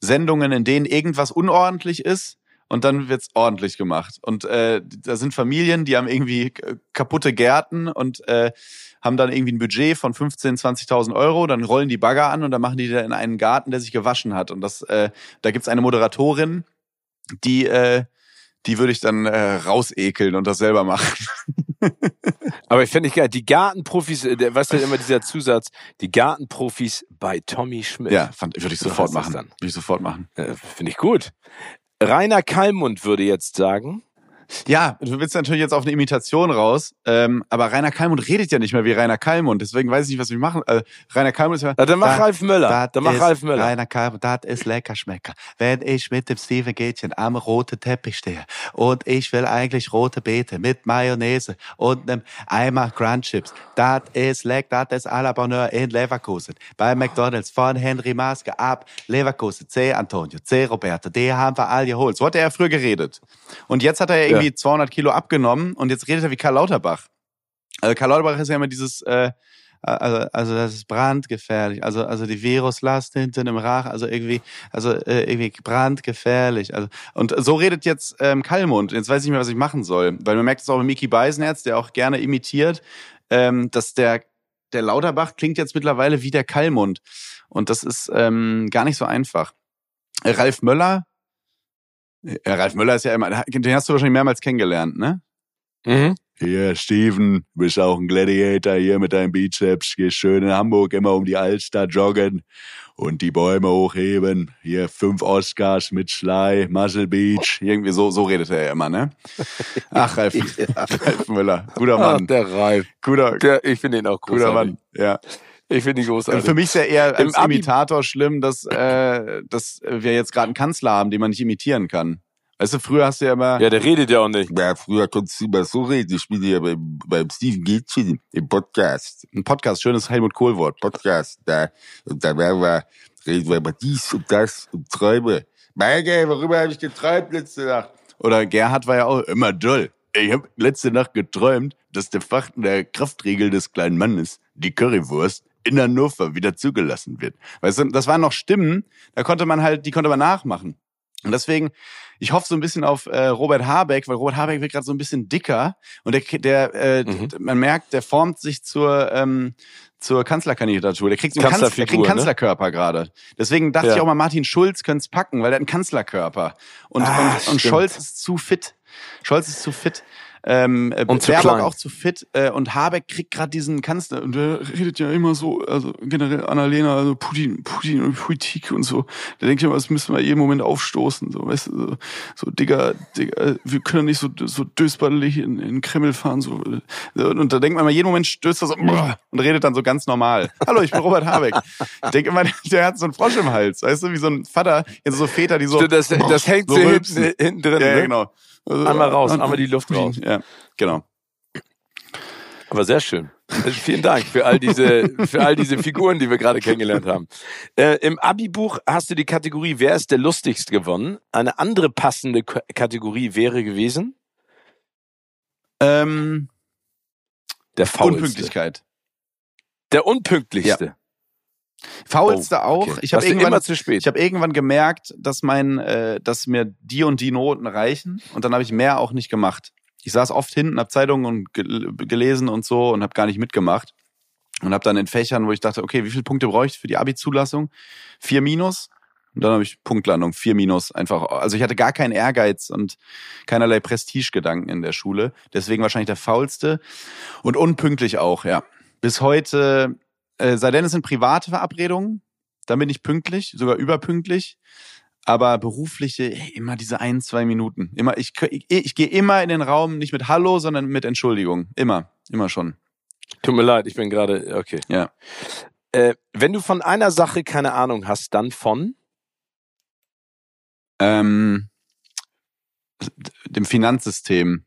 Sendungen, in denen irgendwas unordentlich ist und dann wird's ordentlich gemacht. Und äh, da sind Familien, die haben irgendwie kaputte Gärten und äh, haben dann irgendwie ein Budget von 15.000, 20.000 Euro, dann rollen die Bagger an und dann machen die da in einen Garten, der sich gewaschen hat. Und das, äh, da gibt's eine Moderatorin, die, äh, die würde ich dann äh, rausekeln und das selber machen. Aber ich finde ich geil. Die Gartenprofis, äh, der, was ist immer dieser Zusatz? Die Gartenprofis bei Tommy Schmidt. Ja, fand, würde ich So sofort machen. dann. Würde ich sofort machen. Äh, finde ich gut. Rainer Kallmund würde jetzt sagen. Ja, du willst natürlich jetzt auf eine Imitation raus, ähm, aber Rainer Kallmund redet ja nicht mehr wie Rainer Kallmund, deswegen weiß ich nicht, was wir machen. Äh, Rainer Kallmund ist ja... Na, dann mach Da- Ralf Möller. Dann mach Ralf Möller. Rainer Kallmund, das ist lecker schmecker. Wenn ich mit dem Steven Gätchen am roten Teppich stehe und ich will eigentlich rote Beete mit Mayonnaise und einem Eimer Crunchips, das ist lecker, das ist à la Bonheur in Leverkusen. Bei McDonalds von Henry Maske ab Leverkusen, C. Antonio, C. Roberto, die haben wir alle geholt. So hat er ja früher geredet. Und jetzt hat er ja irgendwie 200 Kilo abgenommen und jetzt redet er wie Karl Lauterbach. Also Karl Lauterbach ist ja immer dieses, äh, also, also das ist brandgefährlich. Also, also die Viruslast hinten im Rach, also irgendwie, also äh, irgendwie brandgefährlich. Also und so redet jetzt ähm, Kallmund. Jetzt weiß ich nicht mehr, was ich machen soll, weil man merkt es auch bei Mickey Beisenherz, der auch gerne imitiert, ähm, dass der der Lauterbach klingt jetzt mittlerweile wie der Kallmund und das ist ähm, gar nicht so einfach. Ralf Möller, ja, Ralf Möller ist ja immer, den hast du wahrscheinlich mehrmals kennengelernt, ne? Mhm. Hier, Steven, du bist auch ein Gladiator hier mit deinem Bizeps. Gehst schön in Hamburg immer um die Alster joggen und die Bäume hochheben. Hier fünf Oscars mit Schlei, Muscle Beach. Irgendwie so, so redet er ja immer, ne? Ach, Ralf, Ralf Müller. Guter Ach, Mann. der Ralf. Guter, Der, ich finde ihn auch großartig. guter Mann. Ja. Ich finde ihn großartig. Für mich ist ja eher Im als Abi- Imitator schlimm, dass, äh, dass wir jetzt gerade einen Kanzler haben, den man nicht imitieren kann. Weißt du, früher hast du ja immer, ja, der redet ja auch nicht. Ja, früher konntest du immer so reden. Ich bin hier beim, beim Steven Gätchen im Podcast. ein Podcast, schönes Helmut Kohl-Wort. Podcast, da. Und da werden wir, reden wir über dies und das und Träume. Meine, worüber habe ich geträumt letzte Nacht? Oder Gerhard war ja auch immer toll. Ich habe letzte Nacht geträumt, dass der Fach der Kraftriegel des kleinen Mannes, die Currywurst, in Hannover wieder zugelassen wird. Weißt du, das waren noch Stimmen, da konnte man halt, die konnte man nachmachen. Und deswegen, ich hoffe so ein bisschen auf äh, Robert Habeck, weil Robert Habeck wird gerade so ein bisschen dicker und der, der äh, Mhm. man merkt, der formt sich zur ähm, zur Kanzlerkandidatur. Der kriegt so einen, Kanzler, der kriegt einen ne? Kanzlerkörper gerade. Deswegen dachte Ja. ich auch mal, Martin Schulz könnte es packen, weil der hat einen Kanzlerkörper. Und, Ah, und, und. Scholz ist zu fit. Scholz ist zu fit. Ähm, äh, Und zu Baerbock klein. auch zu fit äh, und Habeck kriegt gerade diesen Kanzler und der redet ja immer so, also generell Annalena, also Putin, Putin und Politik und so. Da denke ich immer, das müssen wir jeden Moment aufstoßen, so, weißt du, so, so Digga, Digga, wir können nicht so so dösbaddelig in, in den Kreml fahren, so. Und da denkt man immer, jeden Moment stößt er so und redet dann so ganz normal. Hallo, ich bin Robert Habeck. Ich denke immer, der hat so einen Frosch im Hals, weißt du, wie so ein Vater, jetzt so Väter, die so. Stimmt, das, das hängt so hinten, hinten drin. ja, ja, ne? genau. Also, Einmal raus, und- einmal die Luft raus. Ja, genau. Aber sehr schön. Also vielen Dank für all diese, für all diese Figuren, die wir gerade kennengelernt haben. Äh, Im Abi-Buch hast du die Kategorie Wer ist der lustigst gewonnen? Eine andere passende K Kategorie wäre gewesen. Ähm, Der faulste. Unpünktlichkeit. Der unpünktlichste. Faulste Oh, auch. okay. Ich habe irgendwann immer zu spät. Ich habe irgendwann gemerkt, dass mein, äh, dass mir die und die Noten reichen und dann habe ich mehr auch nicht gemacht. Ich saß oft hinten, habe Zeitungen und gel gelesen und so und habe gar nicht mitgemacht und habe dann in Fächern, wo ich dachte, okay, wie viele Punkte brauche ich für die Abi-Zulassung? Vier Minus. Und dann habe ich Punktlandung, vier Minus einfach. Also ich hatte gar keinen Ehrgeiz und keinerlei Prestigegedanken in der Schule. Deswegen wahrscheinlich der faulste und unpünktlich auch, ja. Bis heute, äh, sei denn es sind private Verabredungen, dann bin ich pünktlich, sogar überpünktlich. Aber berufliche, ey, immer diese ein, zwei Minuten. Immer, ich, ich, ich gehe immer in den Raum, nicht mit Hallo, sondern mit Entschuldigung. Immer, immer schon. Tut mir leid, ich bin gerade, okay. Ja. Äh, wenn du von einer Sache keine Ahnung hast, dann von? Ähm, dem Finanzsystem.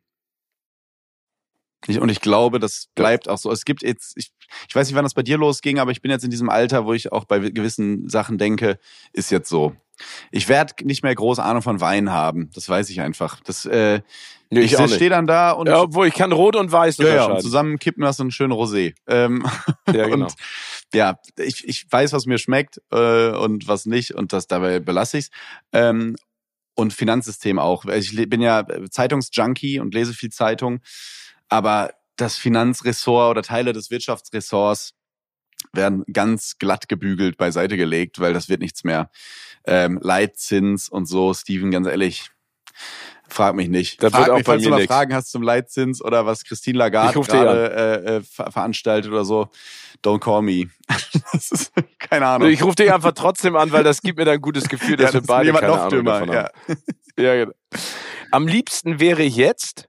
Ich, und ich glaube, das bleibt auch so. Es gibt jetzt, ich, ich weiß nicht, wann das bei dir losging, aber ich bin jetzt in diesem Alter, wo ich auch bei gewissen Sachen denke, ist jetzt so. Ich werde nicht mehr große Ahnung von Wein haben. Das weiß ich einfach. Das, äh, Nee, ich auch nicht. stehe dann da und Ja, obwohl ich kann Rot und Weiß ja, ja, und zusammen kippen wir so einen schönen Rosé. Ähm, Ja, genau. Und ja, ich, ich weiß, was mir schmeckt äh, und was nicht und das dabei belasse ich's. Ähm, und Finanzsystem auch. Ich bin ja Zeitungsjunkie und lese viel Zeitung, aber das Finanzressort oder Teile des Wirtschaftsressorts werden ganz glatt gebügelt beiseite gelegt, weil das wird nichts mehr. Ähm, Leitzins und so, Steven, ganz ehrlich, frag mich nicht. Das frag wird auch mich, falls du mal nix. Fragen hast zum Leitzins oder was Christine Lagarde gerade äh, äh, ver veranstaltet oder so. Don't call me. das ist keine Ahnung. Ich rufe dich einfach trotzdem an, weil das gibt mir dann ein gutes Gefühl, dass ja, wir das beide ist jemand keine noch Ahnung dümmer. davon Ja. haben. Ja, genau. Am liebsten wäre jetzt,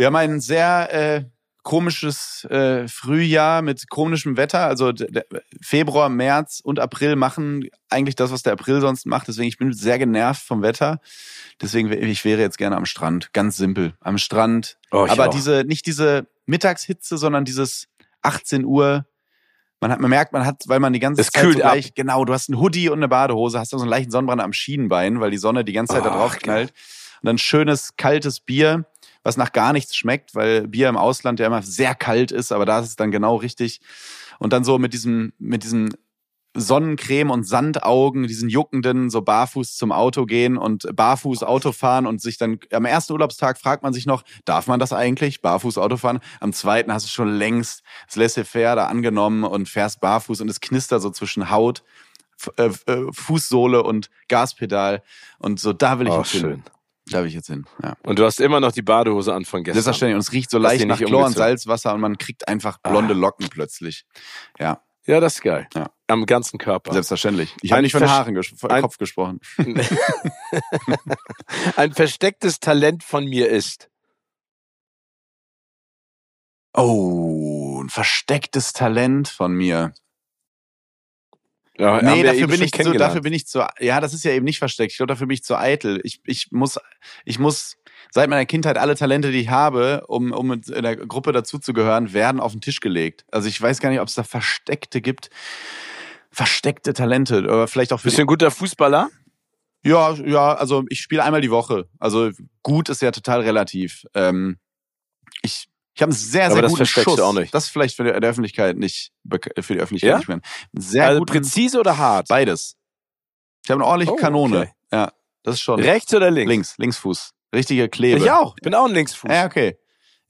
Wir haben ein sehr äh, komisches äh, Frühjahr mit komischem Wetter. Also Februar, März und April machen eigentlich das, was der April sonst macht. Deswegen ich bin sehr genervt vom Wetter. Deswegen ich wäre jetzt gerne am Strand, ganz simpel am Strand. Oh, Aber auch. diese nicht diese Mittagshitze, sondern dieses 18 Uhr. Man hat, man merkt, man hat, weil man die ganze Es Zeit kühlt so gleich, genau, du hast einen Hoodie und eine Badehose, hast da so einen leichten Sonnenbrand am Schienenbein, weil die Sonne die ganze Zeit da Ach, drauf knallt. Und dann schönes, kaltes Bier, was nach gar nichts schmeckt, weil Bier im Ausland ja immer sehr kalt ist, aber da ist es dann genau richtig. Und dann so mit diesem, mit diesen Sonnencreme und Sandaugen, diesen juckenden, so barfuß zum Auto gehen und barfuß Auto fahren und sich dann am ersten Urlaubstag fragt man sich noch, darf man das eigentlich, barfuß Auto fahren? Am zweiten hast du schon längst das Laissez-faire da angenommen und fährst barfuß und es knistert so zwischen Haut, äh, äh, Fußsohle und Gaspedal und so, da will ich oh, hin. schön. Da will ich jetzt hin, ja. Und du hast immer noch die Badehose an von gestern. Selbstverständlich. Und es riecht so leicht nach nicht Chlor und? Salzwasser und man kriegt einfach blonde Ah. Locken plötzlich. Ja, Ja, das ist geil. Ja. Am ganzen Körper. selbstverständlich. Ich habe nicht von Haaren ges von ein- Kopf gesprochen. Ein verstecktes Talent von mir ist. Oh, ein verstecktes Talent von mir. Ja, Nee, dafür bin ich zu, dafür bin ich zu, ja, das ist ja eben nicht versteckt. Ich glaube, dafür bin ich zu eitel. Ich, ich muss, ich muss seit meiner Kindheit alle Talente, die ich habe, um, um in der Gruppe dazuzugehören, werden auf den Tisch gelegt. Also ich weiß gar nicht, ob es da versteckte gibt. Versteckte Talente. Oder vielleicht auch für Bist du ein guter Fußballer? Ja, ja, also ich spiele einmal die Woche. Also gut ist ja total relativ. Ähm, ich ich habe einen sehr, sehr Aber das guten du Schuss. auch nicht. Das ist vielleicht für die, Öffentlichkeit nicht für die Öffentlichkeit Ja? nicht mehr. Sehr also gut. präzise oder hart? Beides. Ich habe eine ordentliche Oh, Kanone. okay. Ja, das ist schon Rechts oder links? links, Linksfuß. Richtige Klebe. Ich auch. Ich bin auch ein Linksfuß. Ja, okay.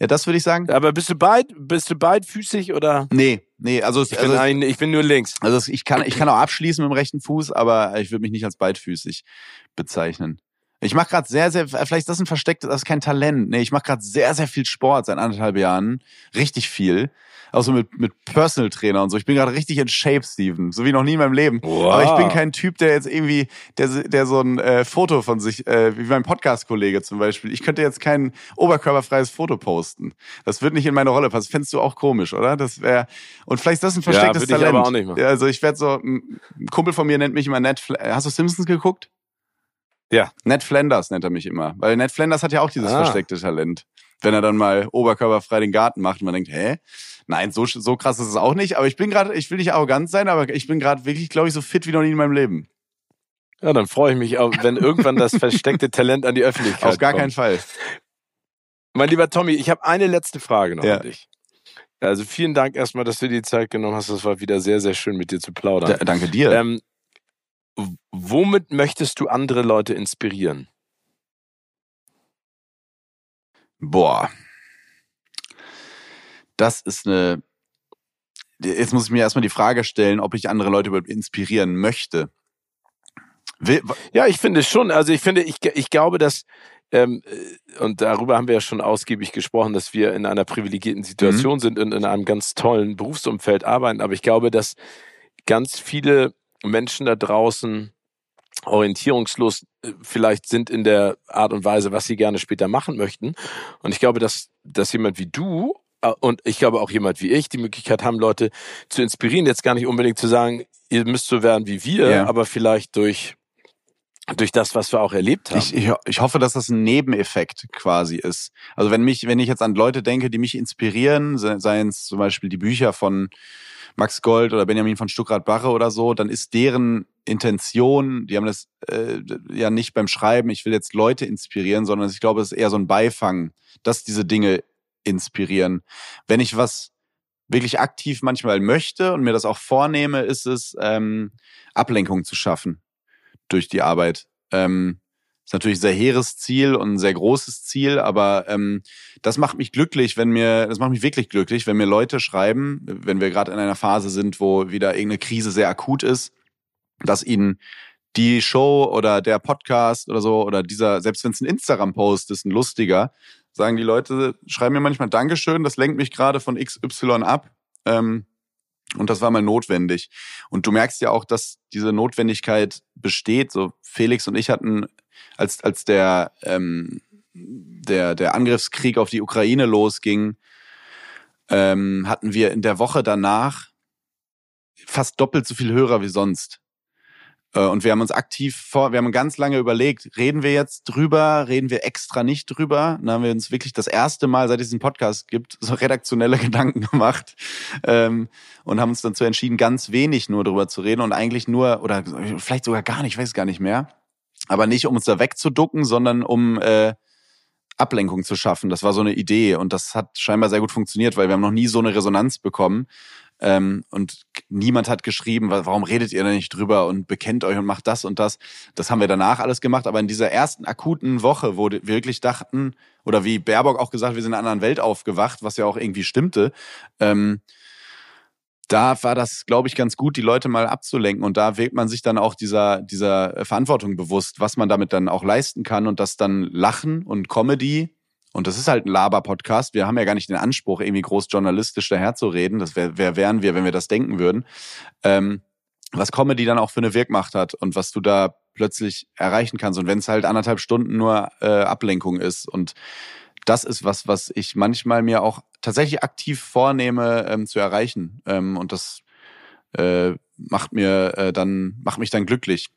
Ja, das würde ich sagen. Aber bist du beid, bist du beidfüßig oder? Nee, nee, also, Ich bin also, ein, ich bin nur links. also ich kann ich kann auch abschließen mit dem rechten Fuß, aber ich würde mich nicht als beidfüßig bezeichnen. Ich mache gerade sehr, sehr, vielleicht ist das ein verstecktes, das ist kein Talent. Nee, ich mache gerade sehr, sehr viel Sport seit anderthalb Jahren. Richtig viel. Auch so mit, mit Personal Trainer und so. Ich bin gerade richtig in Shape, Steven. So wie noch nie in meinem Leben. Wow. Aber ich bin kein Typ, der jetzt irgendwie, der, der so ein äh, Foto von sich, äh, wie mein Podcast-Kollege zum Beispiel. Ich könnte jetzt kein oberkörperfreies Foto posten. Das wird nicht in meine Rolle passen. Fändest du auch komisch, oder? Das wäre, und vielleicht ist das ein verstecktes ich Talent. aber auch nicht machen. Ja, also ich werde so, ein Kumpel von mir nennt mich immer Ned, Fla hast du Simpsons geguckt? Ja. Ned Flanders nennt er mich immer. Weil Ned Flanders hat ja auch dieses Ah. versteckte Talent. Wenn er dann mal oberkörperfrei den Garten macht und man denkt, hä? Nein, so, so krass ist es auch nicht. Aber ich bin gerade, ich will nicht arrogant sein, aber ich bin gerade wirklich, glaube ich, so fit wie noch nie in meinem Leben. Ja, dann freue ich mich, auch, wenn irgendwann das versteckte Talent an die Öffentlichkeit Auf gar kommt. keinen Fall. Mein lieber Tommy, ich habe eine letzte Frage noch Ja. an dich. Also vielen Dank erstmal, dass du dir die Zeit genommen hast. Das war wieder sehr, sehr schön mit dir zu plaudern. Da, danke dir. Ähm, womit möchtest du andere Leute inspirieren? Boah. Das ist eine. Jetzt muss ich mir erstmal die Frage stellen, ob ich andere Leute überhaupt inspirieren möchte. Ja, ich finde schon. Also ich finde, ich, ich glaube, dass, ähm, äh, und darüber haben wir ja schon ausgiebig gesprochen, dass wir in einer privilegierten Situation sind und in einem ganz tollen Berufsumfeld arbeiten. Aber ich glaube, dass ganz viele Menschen da draußen orientierungslos äh, vielleicht sind in der Art und Weise, was sie gerne später machen möchten. Und ich glaube, dass, dass jemand wie du äh, und ich glaube auch jemand wie ich die Möglichkeit haben, Leute zu inspirieren, jetzt gar nicht unbedingt zu sagen, ihr müsst so werden wie wir, Ja. aber vielleicht durch durch das, was wir auch erlebt haben. Ich, ich, ich hoffe, dass das ein Nebeneffekt quasi ist. Also wenn mich, wenn ich jetzt an Leute denke, die mich inspirieren, se- seien es zum Beispiel die Bücher von Max Gold oder Benjamin von Stuckrad-Barre oder so, dann ist deren Intention, die haben das äh, ja nicht beim Schreiben, ich will jetzt Leute inspirieren, sondern ich glaube, es ist eher so ein Beifang, dass diese Dinge inspirieren. Wenn ich was wirklich aktiv manchmal möchte und mir das auch vornehme, ist es, ähm, Ablenkung zu schaffen durch die Arbeit. Ähm, ist natürlich ein sehr hehres Ziel und ein sehr großes Ziel, aber ähm, das macht mich glücklich, wenn mir, das macht mich wirklich glücklich, wenn mir Leute schreiben, wenn wir gerade in einer Phase sind, wo wieder irgendeine Krise sehr akut ist, dass ihnen die Show oder der Podcast oder so oder dieser, selbst wenn es ein Instagram-Post ist, ein lustiger, sagen die Leute, schreiben mir manchmal Dankeschön, das lenkt mich gerade von XY ab. Ähm, und das war mal notwendig. Und du merkst ja auch, dass diese Notwendigkeit besteht. So Felix und ich hatten, als, als der, ähm, der, der Angriffskrieg auf die Ukraine losging, ähm, hatten wir in der Woche danach fast doppelt so viel Hörer wie sonst. Äh, Und wir haben uns aktiv vor, wir haben ganz lange überlegt, reden wir jetzt drüber, reden wir extra nicht drüber? Dann haben wir uns wirklich das erste Mal, seit es diesen Podcast gibt, so redaktionelle Gedanken gemacht ähm, und haben uns dazu entschieden, ganz wenig nur drüber zu reden und eigentlich nur, oder vielleicht sogar gar nicht, ich weiß gar nicht mehr, aber nicht um uns da wegzuducken, sondern um äh, Ablenkung zu schaffen. Das war so eine Idee und das hat scheinbar sehr gut funktioniert, weil wir haben noch nie so eine Resonanz bekommen. Ähm, und niemand hat geschrieben, wa- warum redet ihr da nicht drüber und bekennt euch und macht das und das. Das haben wir danach alles gemacht, aber in dieser ersten akuten Woche, wo wir wirklich dachten, oder wie Baerbock auch gesagt, wir sind in einer anderen Welt aufgewacht, was ja auch irgendwie stimmte, ähm, da war das, glaube ich, ganz gut, die Leute mal abzulenken. Und da wird man sich dann auch dieser, dieser Verantwortung bewusst, was man damit dann auch leisten kann und das dann Lachen und Comedy. Und das ist halt ein Laber-Podcast. Wir haben ja gar nicht den Anspruch, irgendwie groß journalistisch daherzureden. Das wär, wer wären wir, wenn wir das denken würden. Ähm, was Comedy dann auch für eine Wirkmacht hat und was du da plötzlich erreichen kannst. Und wenn es halt anderthalb Stunden nur äh, Ablenkung ist. Und das ist was, was ich manchmal mir auch tatsächlich aktiv vornehme ähm, zu erreichen. Ähm, und das äh, macht mir äh, dann, macht mich dann glücklich.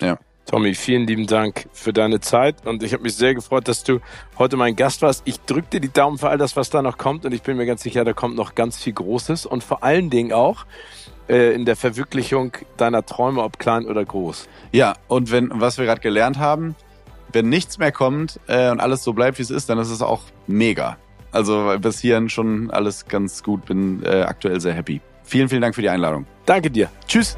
Ja. Tommy, vielen lieben Dank für deine Zeit und ich habe mich sehr gefreut, dass du heute mein Gast warst. Ich drücke dir die Daumen für all das, was da noch kommt und ich bin mir ganz sicher, da kommt noch ganz viel Großes und vor allen Dingen auch äh, in der Verwirklichung deiner Träume, ob klein oder groß. Ja, und wenn, was wir gerade gelernt haben, wenn nichts mehr kommt äh, und alles so bleibt, wie es ist, dann ist es auch mega. Also bis hierhin schon alles ganz gut, bin äh, aktuell sehr happy. Vielen, vielen Dank für die Einladung. Danke dir. Tschüss.